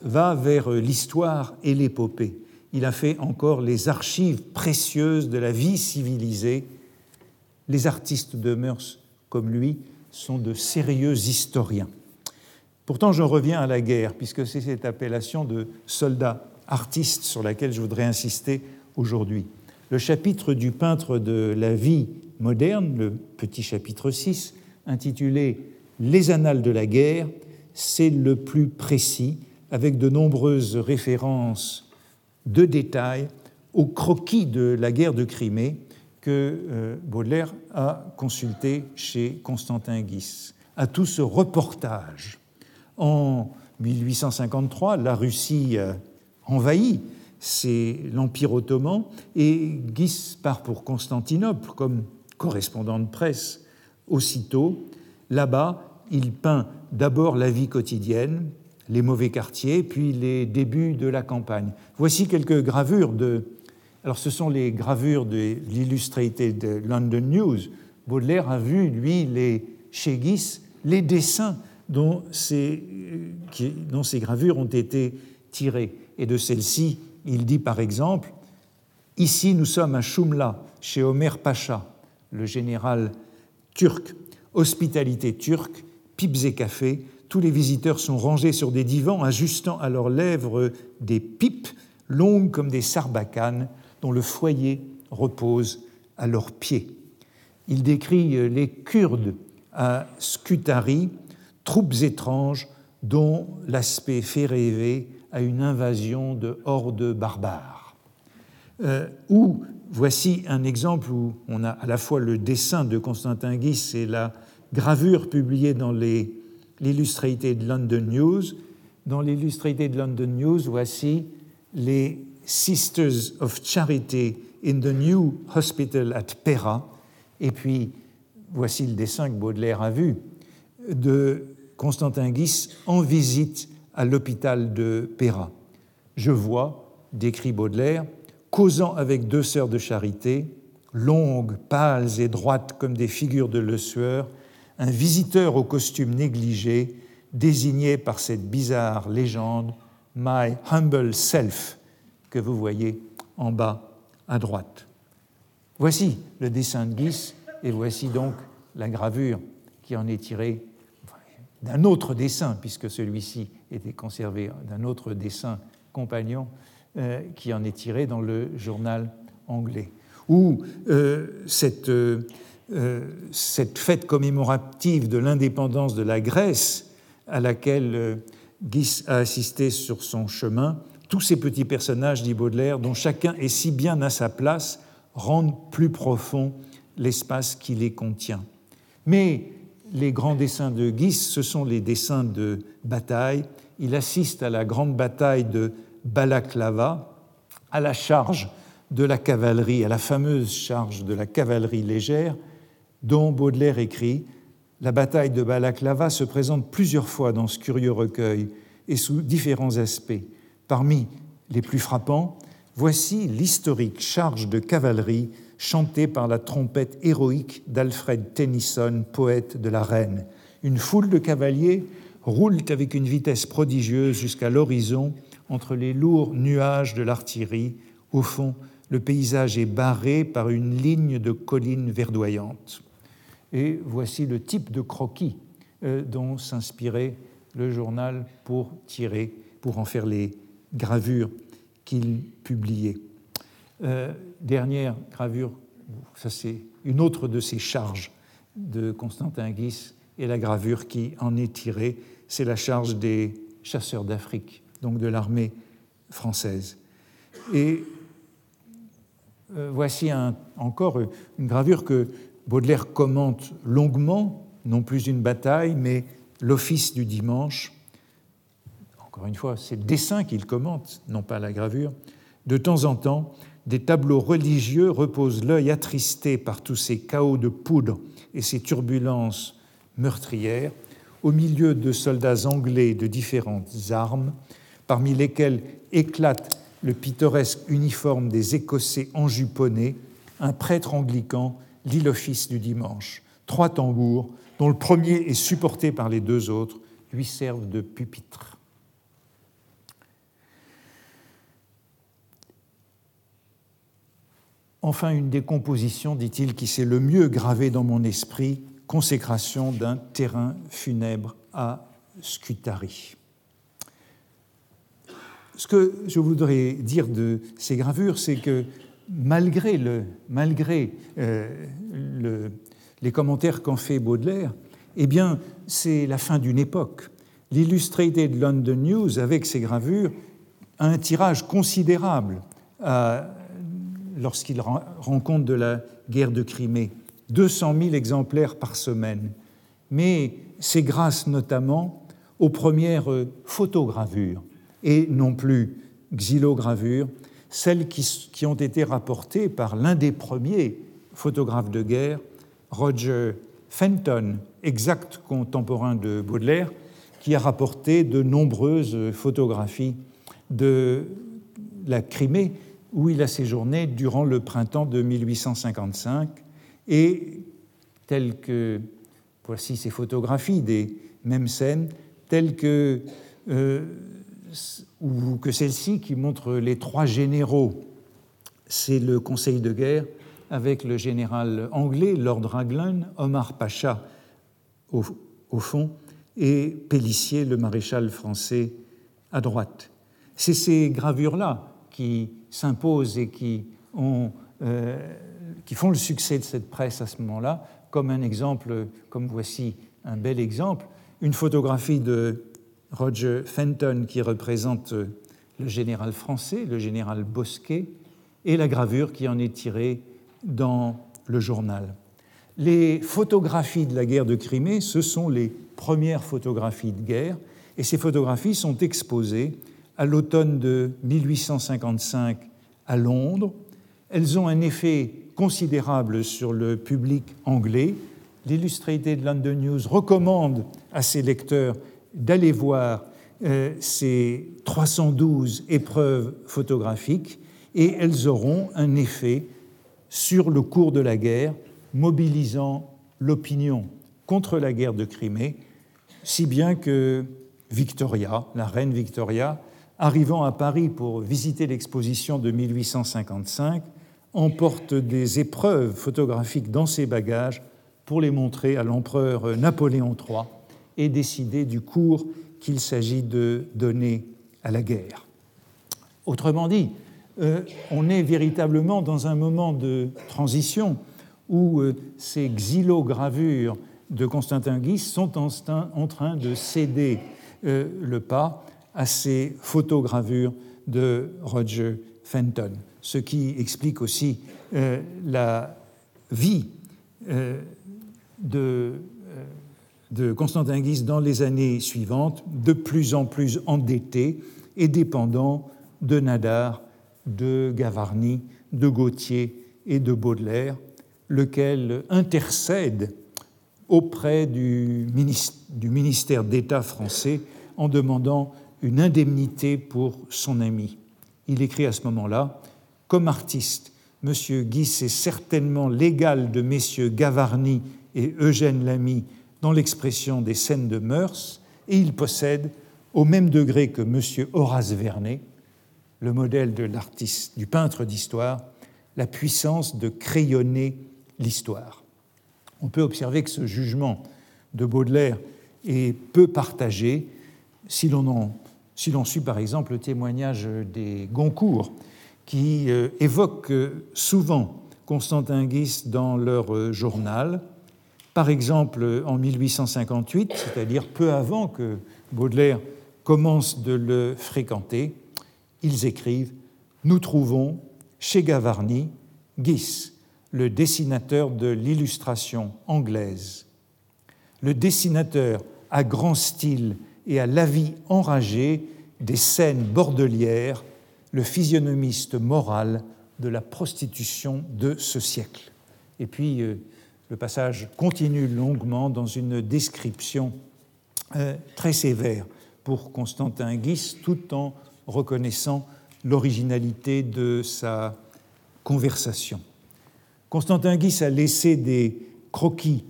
va vers l'histoire et l'épopée. Il a fait encore les archives précieuses de la vie civilisée. Les artistes de mœurs comme lui sont de sérieux historiens. Pourtant, je reviens à la guerre, puisque c'est cette appellation de soldat artiste sur laquelle je voudrais insister aujourd'hui. Le chapitre du peintre de la vie moderne, le petit chapitre 6, intitulé Les annales de la guerre, c'est le plus précis, avec de nombreuses références de détails au croquis de la guerre de Crimée que euh, Baudelaire a consulté chez Constantin Guis, à tout ce reportage. En 1853, la Russie envahit c'est l'Empire ottoman, et Guis part pour Constantinople comme correspondant de presse aussitôt. Là-bas, il peint d'abord la vie quotidienne, les mauvais quartiers, puis les débuts de la campagne. Voici quelques gravures de... Alors ce sont les gravures de l'Illustrated London News. Baudelaire a vu, lui, les, chez Guis, les dessins dont ces, euh, dont ces gravures ont été tirées. Et de celles-ci, il dit par exemple Ici, nous sommes à Shumla, chez Omer Pacha, le général turc. Hospitalité turque, pipes et cafés. Tous les visiteurs sont rangés sur des divans, ajustant à leurs lèvres des pipes longues comme des sarbacanes, dont le foyer repose à leurs pieds. Il décrit les Kurdes à Scutari, troupes étranges dont l'aspect fait rêver à une invasion de hordes barbares. Euh, ou voici un exemple où on a à la fois le dessin de Constantin Guis et la gravure publiée dans l'Illustrated London News. Dans l'Illustrated London News, voici les Sisters of Charity in the New Hospital at Pera. Et puis, voici le dessin que Baudelaire a vu de Constantin Guis en visite à l'hôpital de Péra. Je vois, décrit Baudelaire, causant avec deux sœurs de charité, longues, pâles et droites comme des figures de le sueur, un visiteur au costume négligé, désigné par cette bizarre légende My Humble Self, que vous voyez en bas à droite. Voici le dessin de Guis et voici donc la gravure qui en est tirée d'un autre dessin, puisque celui-ci était conservé d'un autre dessin compagnon euh, qui en est tiré dans le journal anglais. Où euh, cette, euh, cette, fête commémorative de l'indépendance de la Grèce, à laquelle Guis a assisté sur son chemin, tous ces petits personnages, dit Baudelaire, dont chacun est si bien à sa place, rendent plus profond l'espace qui les contient. Mais les grands dessins de Guis, ce sont les dessins de bataille. Il assiste à la grande bataille de Balaklava, à la charge de la cavalerie, à la fameuse charge de la cavalerie légère, dont Baudelaire écrit La bataille de Balaklava se présente plusieurs fois dans ce curieux recueil et sous différents aspects. Parmi les plus frappants, voici l'historique charge de cavalerie chanté par la trompette héroïque d'Alfred Tennyson, poète de la Reine. Une foule de cavaliers roule avec une vitesse prodigieuse jusqu'à l'horizon entre les lourds nuages de l'artillerie. Au fond, le paysage est barré par une ligne de collines verdoyantes. Et voici le type de croquis euh, dont s'inspirait le journal pour tirer, pour en faire les gravures qu'il publiait. Euh, dernière gravure, ça c'est une autre de ces charges de Constantin Guis, et la gravure qui en est tirée, c'est la charge des chasseurs d'Afrique, donc de l'armée française. Et euh, voici encore une gravure que Baudelaire commente longuement, non plus une bataille, mais l'office du dimanche. Encore une fois, c'est le dessin qu'il commente, non pas la gravure. De temps en temps, des tableaux religieux reposent l'œil attristé par tous ces chaos de poudre et ces turbulences meurtrières, au milieu de soldats anglais de différentes armes, parmi lesquels éclatent le pittoresque uniforme des Écossais enjuponnés, un prêtre anglican lit l'office du dimanche. Trois tambours, dont le premier est supporté par les deux autres, lui servent de pupitre. Enfin, une décomposition, dit-il, qui s'est le mieux gravée dans mon esprit, consécration d'un terrain funèbre à Scutari. Ce que je voudrais dire de ces gravures, c'est que malgré, euh, le, les commentaires qu'en fait Baudelaire, eh bien, c'est la fin d'une époque. L'Illustrated London News, avec ses gravures, a un tirage considérable lorsqu'il rend compte de la guerre de Crimée. 200 000 exemplaires par semaine. Mais c'est grâce notamment aux premières photogravures et non plus xylogravures, celles qui, ont été rapportées par l'un des premiers photographes de guerre, Roger Fenton, exact contemporain de Baudelaire, qui a rapporté de nombreuses photographies de la Crimée où il a séjourné durant le printemps de 1855 et telles que, voici ces photographies des mêmes scènes, telles que euh, ou que celle-ci qui montre les trois généraux. C'est le conseil de guerre avec le général anglais, Lord Raglan, Omar Pacha au, fond, et Pélissier, le maréchal français, à droite. C'est ces gravures-là qui s'imposent et euh, qui font le succès de cette presse à ce moment-là, comme un exemple, comme voici un bel exemple, une photographie de Roger Fenton qui représente le général français, le général Bosquet, et la gravure qui en est tirée dans le journal. Les photographies de la guerre de Crimée, ce sont les premières photographies de guerre, et ces photographies sont exposées à l'automne de 1855 à Londres. Elles ont un effet considérable sur le public anglais. L'Illustrated London News recommande à ses lecteurs d'aller voir euh, ces 312 épreuves photographiques et elles auront un effet sur le cours de la guerre, mobilisant l'opinion contre la guerre de Crimée, si bien que Victoria, la reine Victoria, arrivant à Paris pour visiter l'exposition de 1855, emporte des épreuves photographiques dans ses bagages pour les montrer à l'empereur Napoléon III et décider du cours qu'il s'agit de donner à la guerre. Autrement dit, euh, on est véritablement dans un moment de transition où euh, ces xylogravures de Constantin Guis sont en, train de céder euh, le pas à ces photogravures de Roger Fenton, ce qui explique aussi la vie de, de Constantin Guis dans les années suivantes, de plus en plus endetté et dépendant de Nadar de Gavarni, de Gautier et de Baudelaire, lequel intercède auprès du ministère d'État français en demandant une indemnité pour son ami. Il écrit à ce moment-là Comme artiste, M. Guis est certainement l'égal de messieurs Gavarni et Eugène Lamy dans l'expression des scènes de mœurs, et il possède, au même degré que M. Horace Vernet, le modèle de l'artiste, du peintre d'histoire, la puissance de crayonner l'histoire. On peut observer que ce jugement de Baudelaire est peu partagé si l'on suit par exemple le témoignage des Goncourt qui euh, évoquent souvent Constantin Guis dans leur euh, journal. Par exemple, en 1858, c'est-à-dire peu avant que Baudelaire commence de le fréquenter, ils écrivent Nous trouvons chez Gavarni Guis, le dessinateur de l'illustration anglaise. Le dessinateur à grand style et à l'avis enragé des scènes bordelières, le physionomiste moral de la prostitution de ce siècle. Euh, le passage continue longuement dans une description euh, très sévère pour Constantin Guis, tout en reconnaissant l'originalité de sa conversation. Constantin Guis a laissé des croquis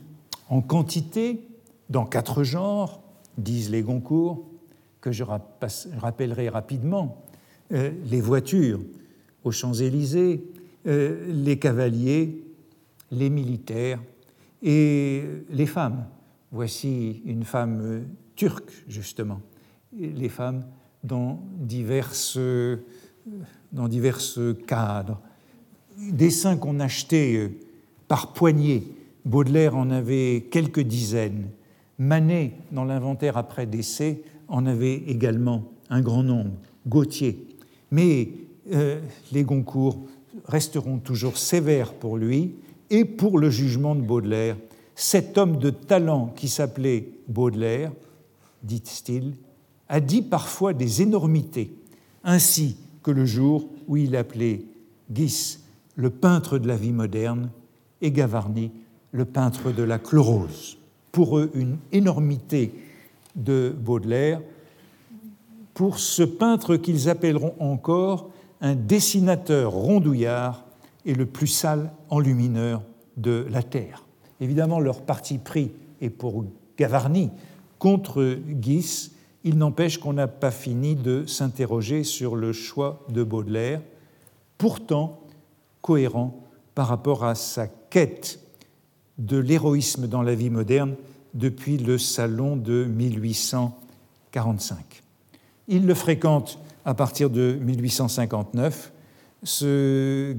en quantité dans quatre genres, disent les Goncourt, que je rappellerai rapidement, euh, les voitures aux Champs-Élysées, euh, les cavaliers, les militaires et les femmes. Voici une femme turque, justement, les femmes dans, diverses, dans divers cadres. Dessins qu'on achetait par poignée. Baudelaire en avait quelques dizaines. Manet, dans l'inventaire après décès, en avait également un grand nombre. Gautier. Mais euh, les Goncourt resteront toujours sévères pour lui et pour le jugement de Baudelaire. Cet homme de talent qui s'appelait Baudelaire, dit-il, a dit parfois des énormités, ainsi que le jour où il appelait Guis le peintre de la vie moderne et Gavarni le peintre de la chlorose. Pour eux, une énormité de Baudelaire, pour ce peintre qu'ils appelleront encore un dessinateur rondouillard et le plus sale enlumineur de la terre. Évidemment, leur parti pris est pour Gavarni contre Guis. Il n'empêche qu'on n'a pas fini de s'interroger sur le choix de Baudelaire, pourtant cohérent par rapport à sa quête de l'héroïsme dans la vie moderne depuis le salon de 1845. Il le fréquente à partir de 1859, ce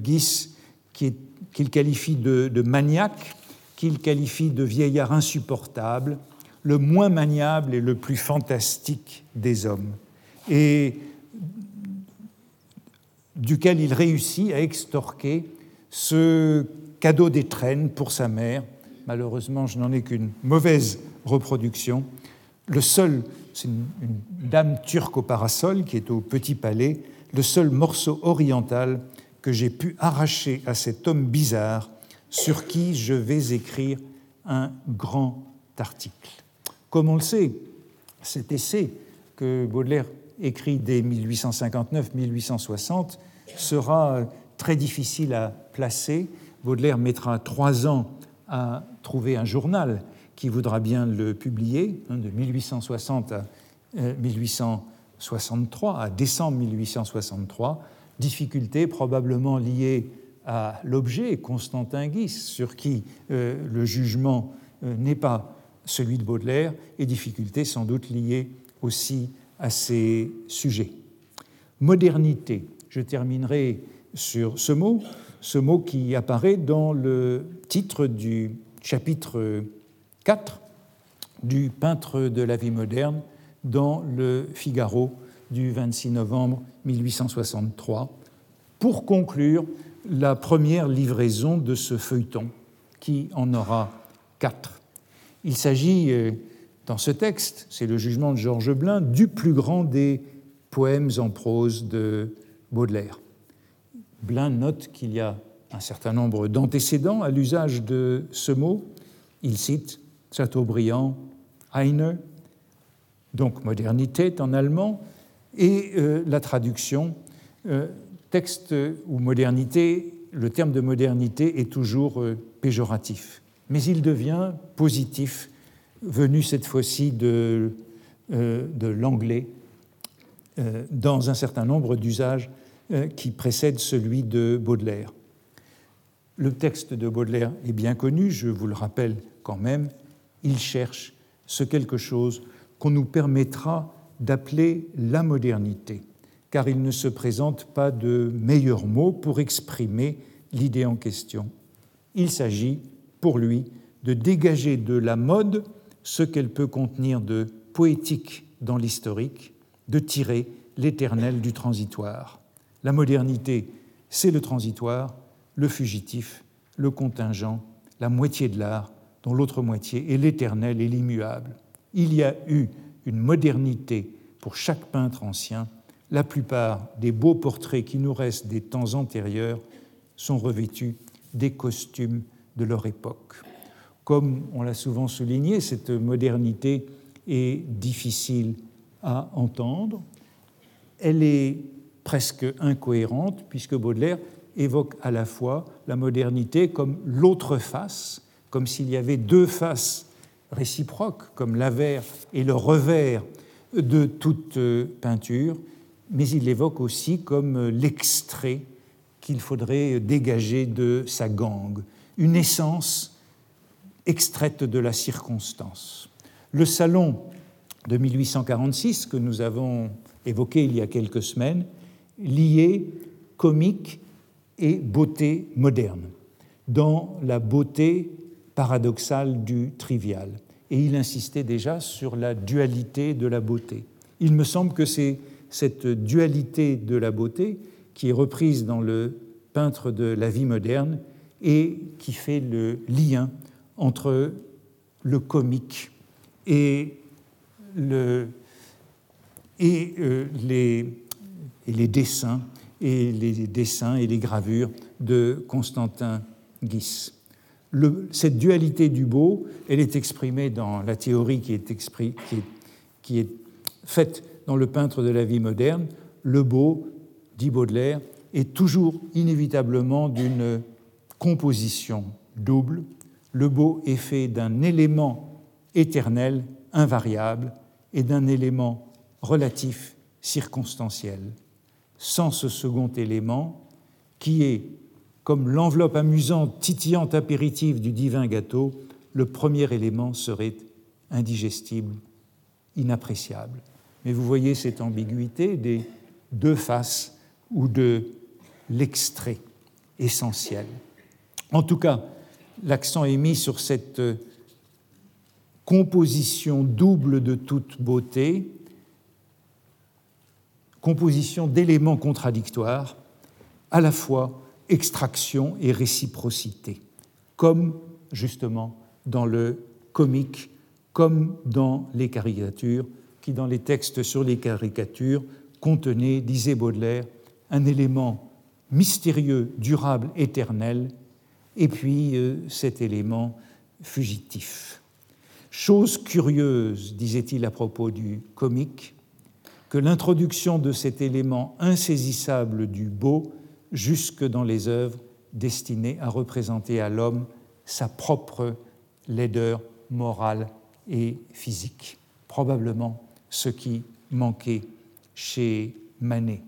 qu'il qualifie de, maniaque, qu'il qualifie de vieillard insupportable, le moins maniable et le plus fantastique des hommes, et duquel il réussit à extorquer ce cadeau d'étrenne pour sa mère. Malheureusement, je n'en ai qu'une mauvaise reproduction. Le seul c'est une, dame turque au parasol qui est au Petit Palais, le seul morceau oriental que j'ai pu arracher à cet homme bizarre sur qui je vais écrire un grand article. Comme on le sait, cet essai que Baudelaire écrit dès 1859-1860 sera très difficile à placer. Baudelaire mettra trois ans à trouver un journal qui voudra bien le publier, hein, de 1860 à 1863, euh, à décembre 1863, difficulté probablement liée à l'objet Constantin Guis, sur qui euh, le jugement euh, n'est pas celui de Baudelaire, et difficulté sans doute liée aussi à ses sujets. Modernité, je terminerai sur ce mot, ce mot qui apparaît dans le titre du chapitre 4 du peintre de la vie moderne dans le Figaro du 26 novembre 1863 pour conclure la première livraison de ce feuilleton qui en aura quatre. Il s'agit euh, dans ce texte, c'est le jugement de Georges Blin, du plus grand des poèmes en prose de Baudelaire. Blin note qu'il y a un certain nombre d'antécédents à l'usage de ce mot. Il cite Chateaubriand, Heine, donc modernité en allemand, et euh, la traduction, euh, texte ou modernité, le terme de modernité est toujours euh, péjoratif, mais il devient positif, venu cette fois-ci de, de l'anglais, dans un certain nombre d'usages qui précèdent celui de Baudelaire. Le texte de Baudelaire est bien connu, je vous le rappelle quand même, il cherche ce quelque chose qu'on nous permettra d'appeler la modernité, car il ne se présente pas de meilleurs mots pour exprimer l'idée en question. Il s'agit, pour lui, de dégager de la mode ce qu'elle peut contenir de poétique dans l'historique, de tirer l'éternel du transitoire. La modernité, c'est le transitoire, le fugitif, le contingent, la moitié de l'art, dont l'autre moitié est l'éternel et l'immuable il y a eu une modernité pour chaque peintre ancien. La plupart des beaux portraits qui nous restent des temps antérieurs sont revêtus des costumes de leur époque. Comme on l'a souvent souligné, cette modernité est difficile à entendre. Elle est presque incohérente, puisque Baudelaire évoque à la fois la modernité comme l'autre face, comme s'il y avait deux faces réciproques, comme l'avers et le revers de toute peinture, mais il l'évoque aussi comme l'extrait qu'il faudrait dégager de sa gangue, une essence extraite de la circonstance. Le salon de 1846 que nous avons évoqué il y a quelques semaines liait comique et beauté moderne dans la beauté paradoxale du trivial. Et il insistait déjà sur la dualité de la beauté. Il me semble que c'est cette dualité de la beauté qui est reprise dans le peintre de la vie moderne et qui fait le lien entre le comique et, le, et, euh, les, et les dessins et les dessins et les gravures de Constantin Cette dualité du beau, elle est exprimée dans la théorie qui, est, qui est, faite dans le peintre de la vie moderne. Le beau, dit Baudelaire, est toujours inévitablement d'une composition double. Le beau est fait d'un élément éternel, invariable, et d'un élément relatif, circonstanciel. Sans ce second élément, qui est, comme l'enveloppe amusante, titillante apéritive du divin gâteau, le premier élément serait indigestible, inappréciable. Mais vous voyez cette ambiguïté des deux faces ou de l'extrait essentiel. En tout cas, l'accent est mis sur cette composition double de toute beauté, composition d'éléments contradictoires, à la fois extraction et réciprocité, comme justement dans le comique, comme dans les caricatures, qui dans les textes sur les caricatures contenaient, disait Baudelaire, un élément mystérieux, durable, éternel, et puis euh, cet élément fugitif. Chose curieuse, disait-il à propos du comique, que l'introduction de cet élément insaisissable du beau jusque dans les œuvres destinées à représenter à l'homme sa propre laideur morale et physique. Probablement ce qui manquait chez Manet.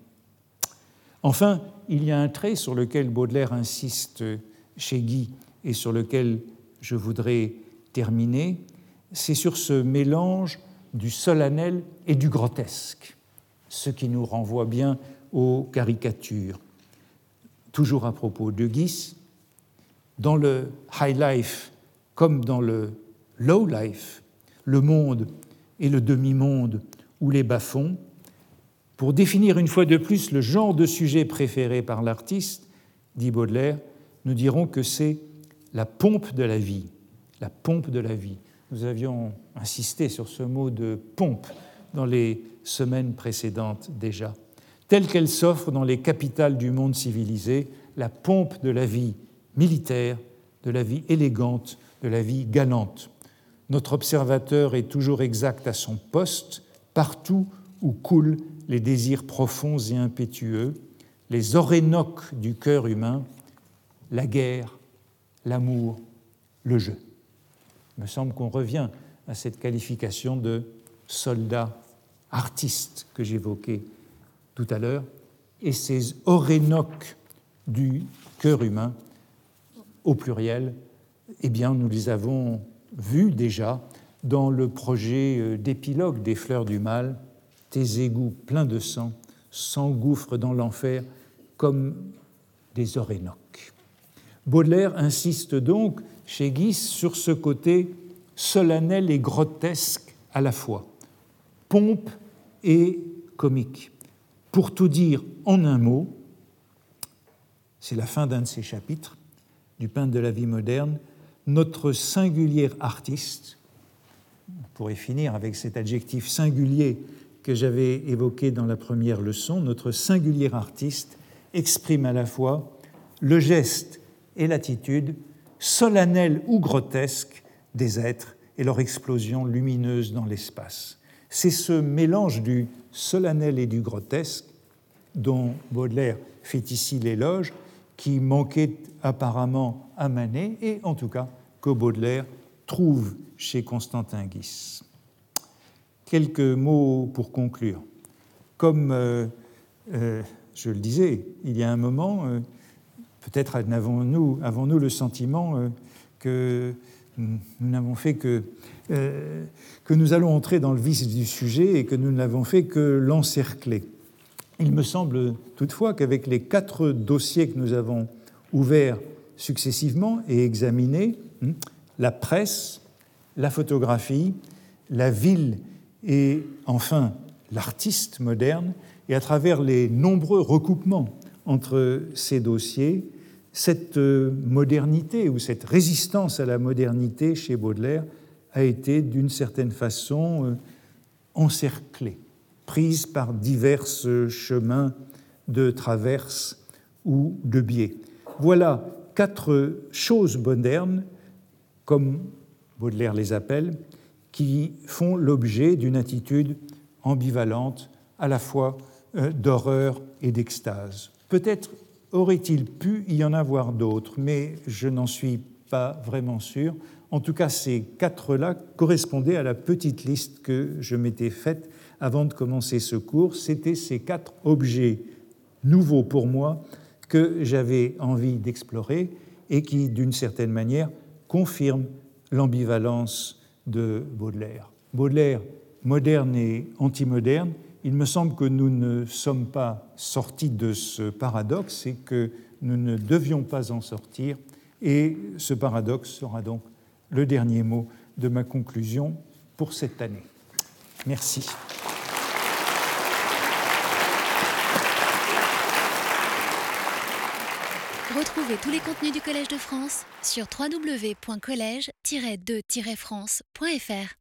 Enfin, il y a un trait sur lequel Baudelaire insiste chez Guy et sur lequel je voudrais terminer, c'est sur ce mélange du solennel et du grotesque, ce qui nous renvoie bien aux caricatures. Toujours à propos de Guy, dans le high life comme dans le low life, le monde et le demi-monde ou les bas-fonds, pour définir une fois de plus le genre de sujet préféré par l'artiste, dit Baudelaire, nous dirons que c'est la pompe de la vie. La pompe de la vie. Nous avions insisté sur ce mot de pompe dans les semaines précédentes déjà. Telle qu'elle s'offre dans les capitales du monde civilisé, la pompe de la vie militaire, de la vie élégante, de la vie galante. Notre observateur est toujours exact à son poste, partout où coulent les désirs profonds et impétueux, les orénoques du cœur humain, la guerre, l'amour, le jeu. Il me semble qu'on revient à cette qualification de soldat artiste que j'évoquais tout à l'heure, et ces orénoques du cœur humain, au pluriel, eh bien, nous les avons vus déjà dans le projet euh, d'épilogue des Fleurs du Mal tes égouts pleins de sang s'engouffrent dans l'enfer comme des orénoques. Baudelaire insiste donc chez Guis sur ce côté solennel et grotesque à la fois, pompe et comique. Pour tout dire en un mot, c'est la fin d'un de ces chapitres du peintre de la vie moderne, notre singulier artiste, on pourrait finir avec cet adjectif singulier que j'avais évoqué dans la première leçon, notre singulier artiste exprime à la fois le geste et l'attitude, solennelle ou grotesque, des êtres et leur explosion lumineuse dans l'espace. C'est ce mélange du solennel et du grotesque dont Baudelaire fait ici l'éloge, qui manquait apparemment à Manet, et en tout cas que Baudelaire trouve chez Constantin Guis. Quelques mots pour conclure. Comme euh, euh, je le disais, il y a un moment, euh, peut-être avons-nous avons -nous le sentiment que nous n'avons fait que, que nous allons entrer dans le vif du sujet et que nous n'avons fait que l'encercler. Il me semble toutefois qu'avec les quatre dossiers que nous avons ouverts successivement et examinés, hmm, la presse, la photographie, la ville et enfin l'artiste moderne, et à travers les nombreux recoupements entre ces dossiers, cette modernité ou cette résistance à la modernité chez Baudelaire a été d'une certaine façon euh, encerclée prise par divers chemins de traverse ou de biais. Voilà quatre choses modernes, comme Baudelaire les appelle, qui font l'objet d'une attitude ambivalente, à la fois euh, d'horreur et d'extase. Peut-être aurait-il pu y en avoir d'autres, mais je n'en suis pas vraiment sûr. En tout cas, ces quatre-là correspondaient à la petite liste que je m'étais faite avant de commencer ce cours, c'était ces quatre objets nouveaux pour moi que j'avais envie d'explorer et qui, d'une certaine manière, confirment l'ambivalence de Baudelaire. Baudelaire, moderne et anti-moderne, il me semble que nous ne sommes pas sortis de ce paradoxe et que nous ne devions pas en sortir. Et ce paradoxe sera donc le dernier mot de ma conclusion pour cette année. Merci. Retrouvez tous les contenus du Collège de France sur www.colège-2-france.fr.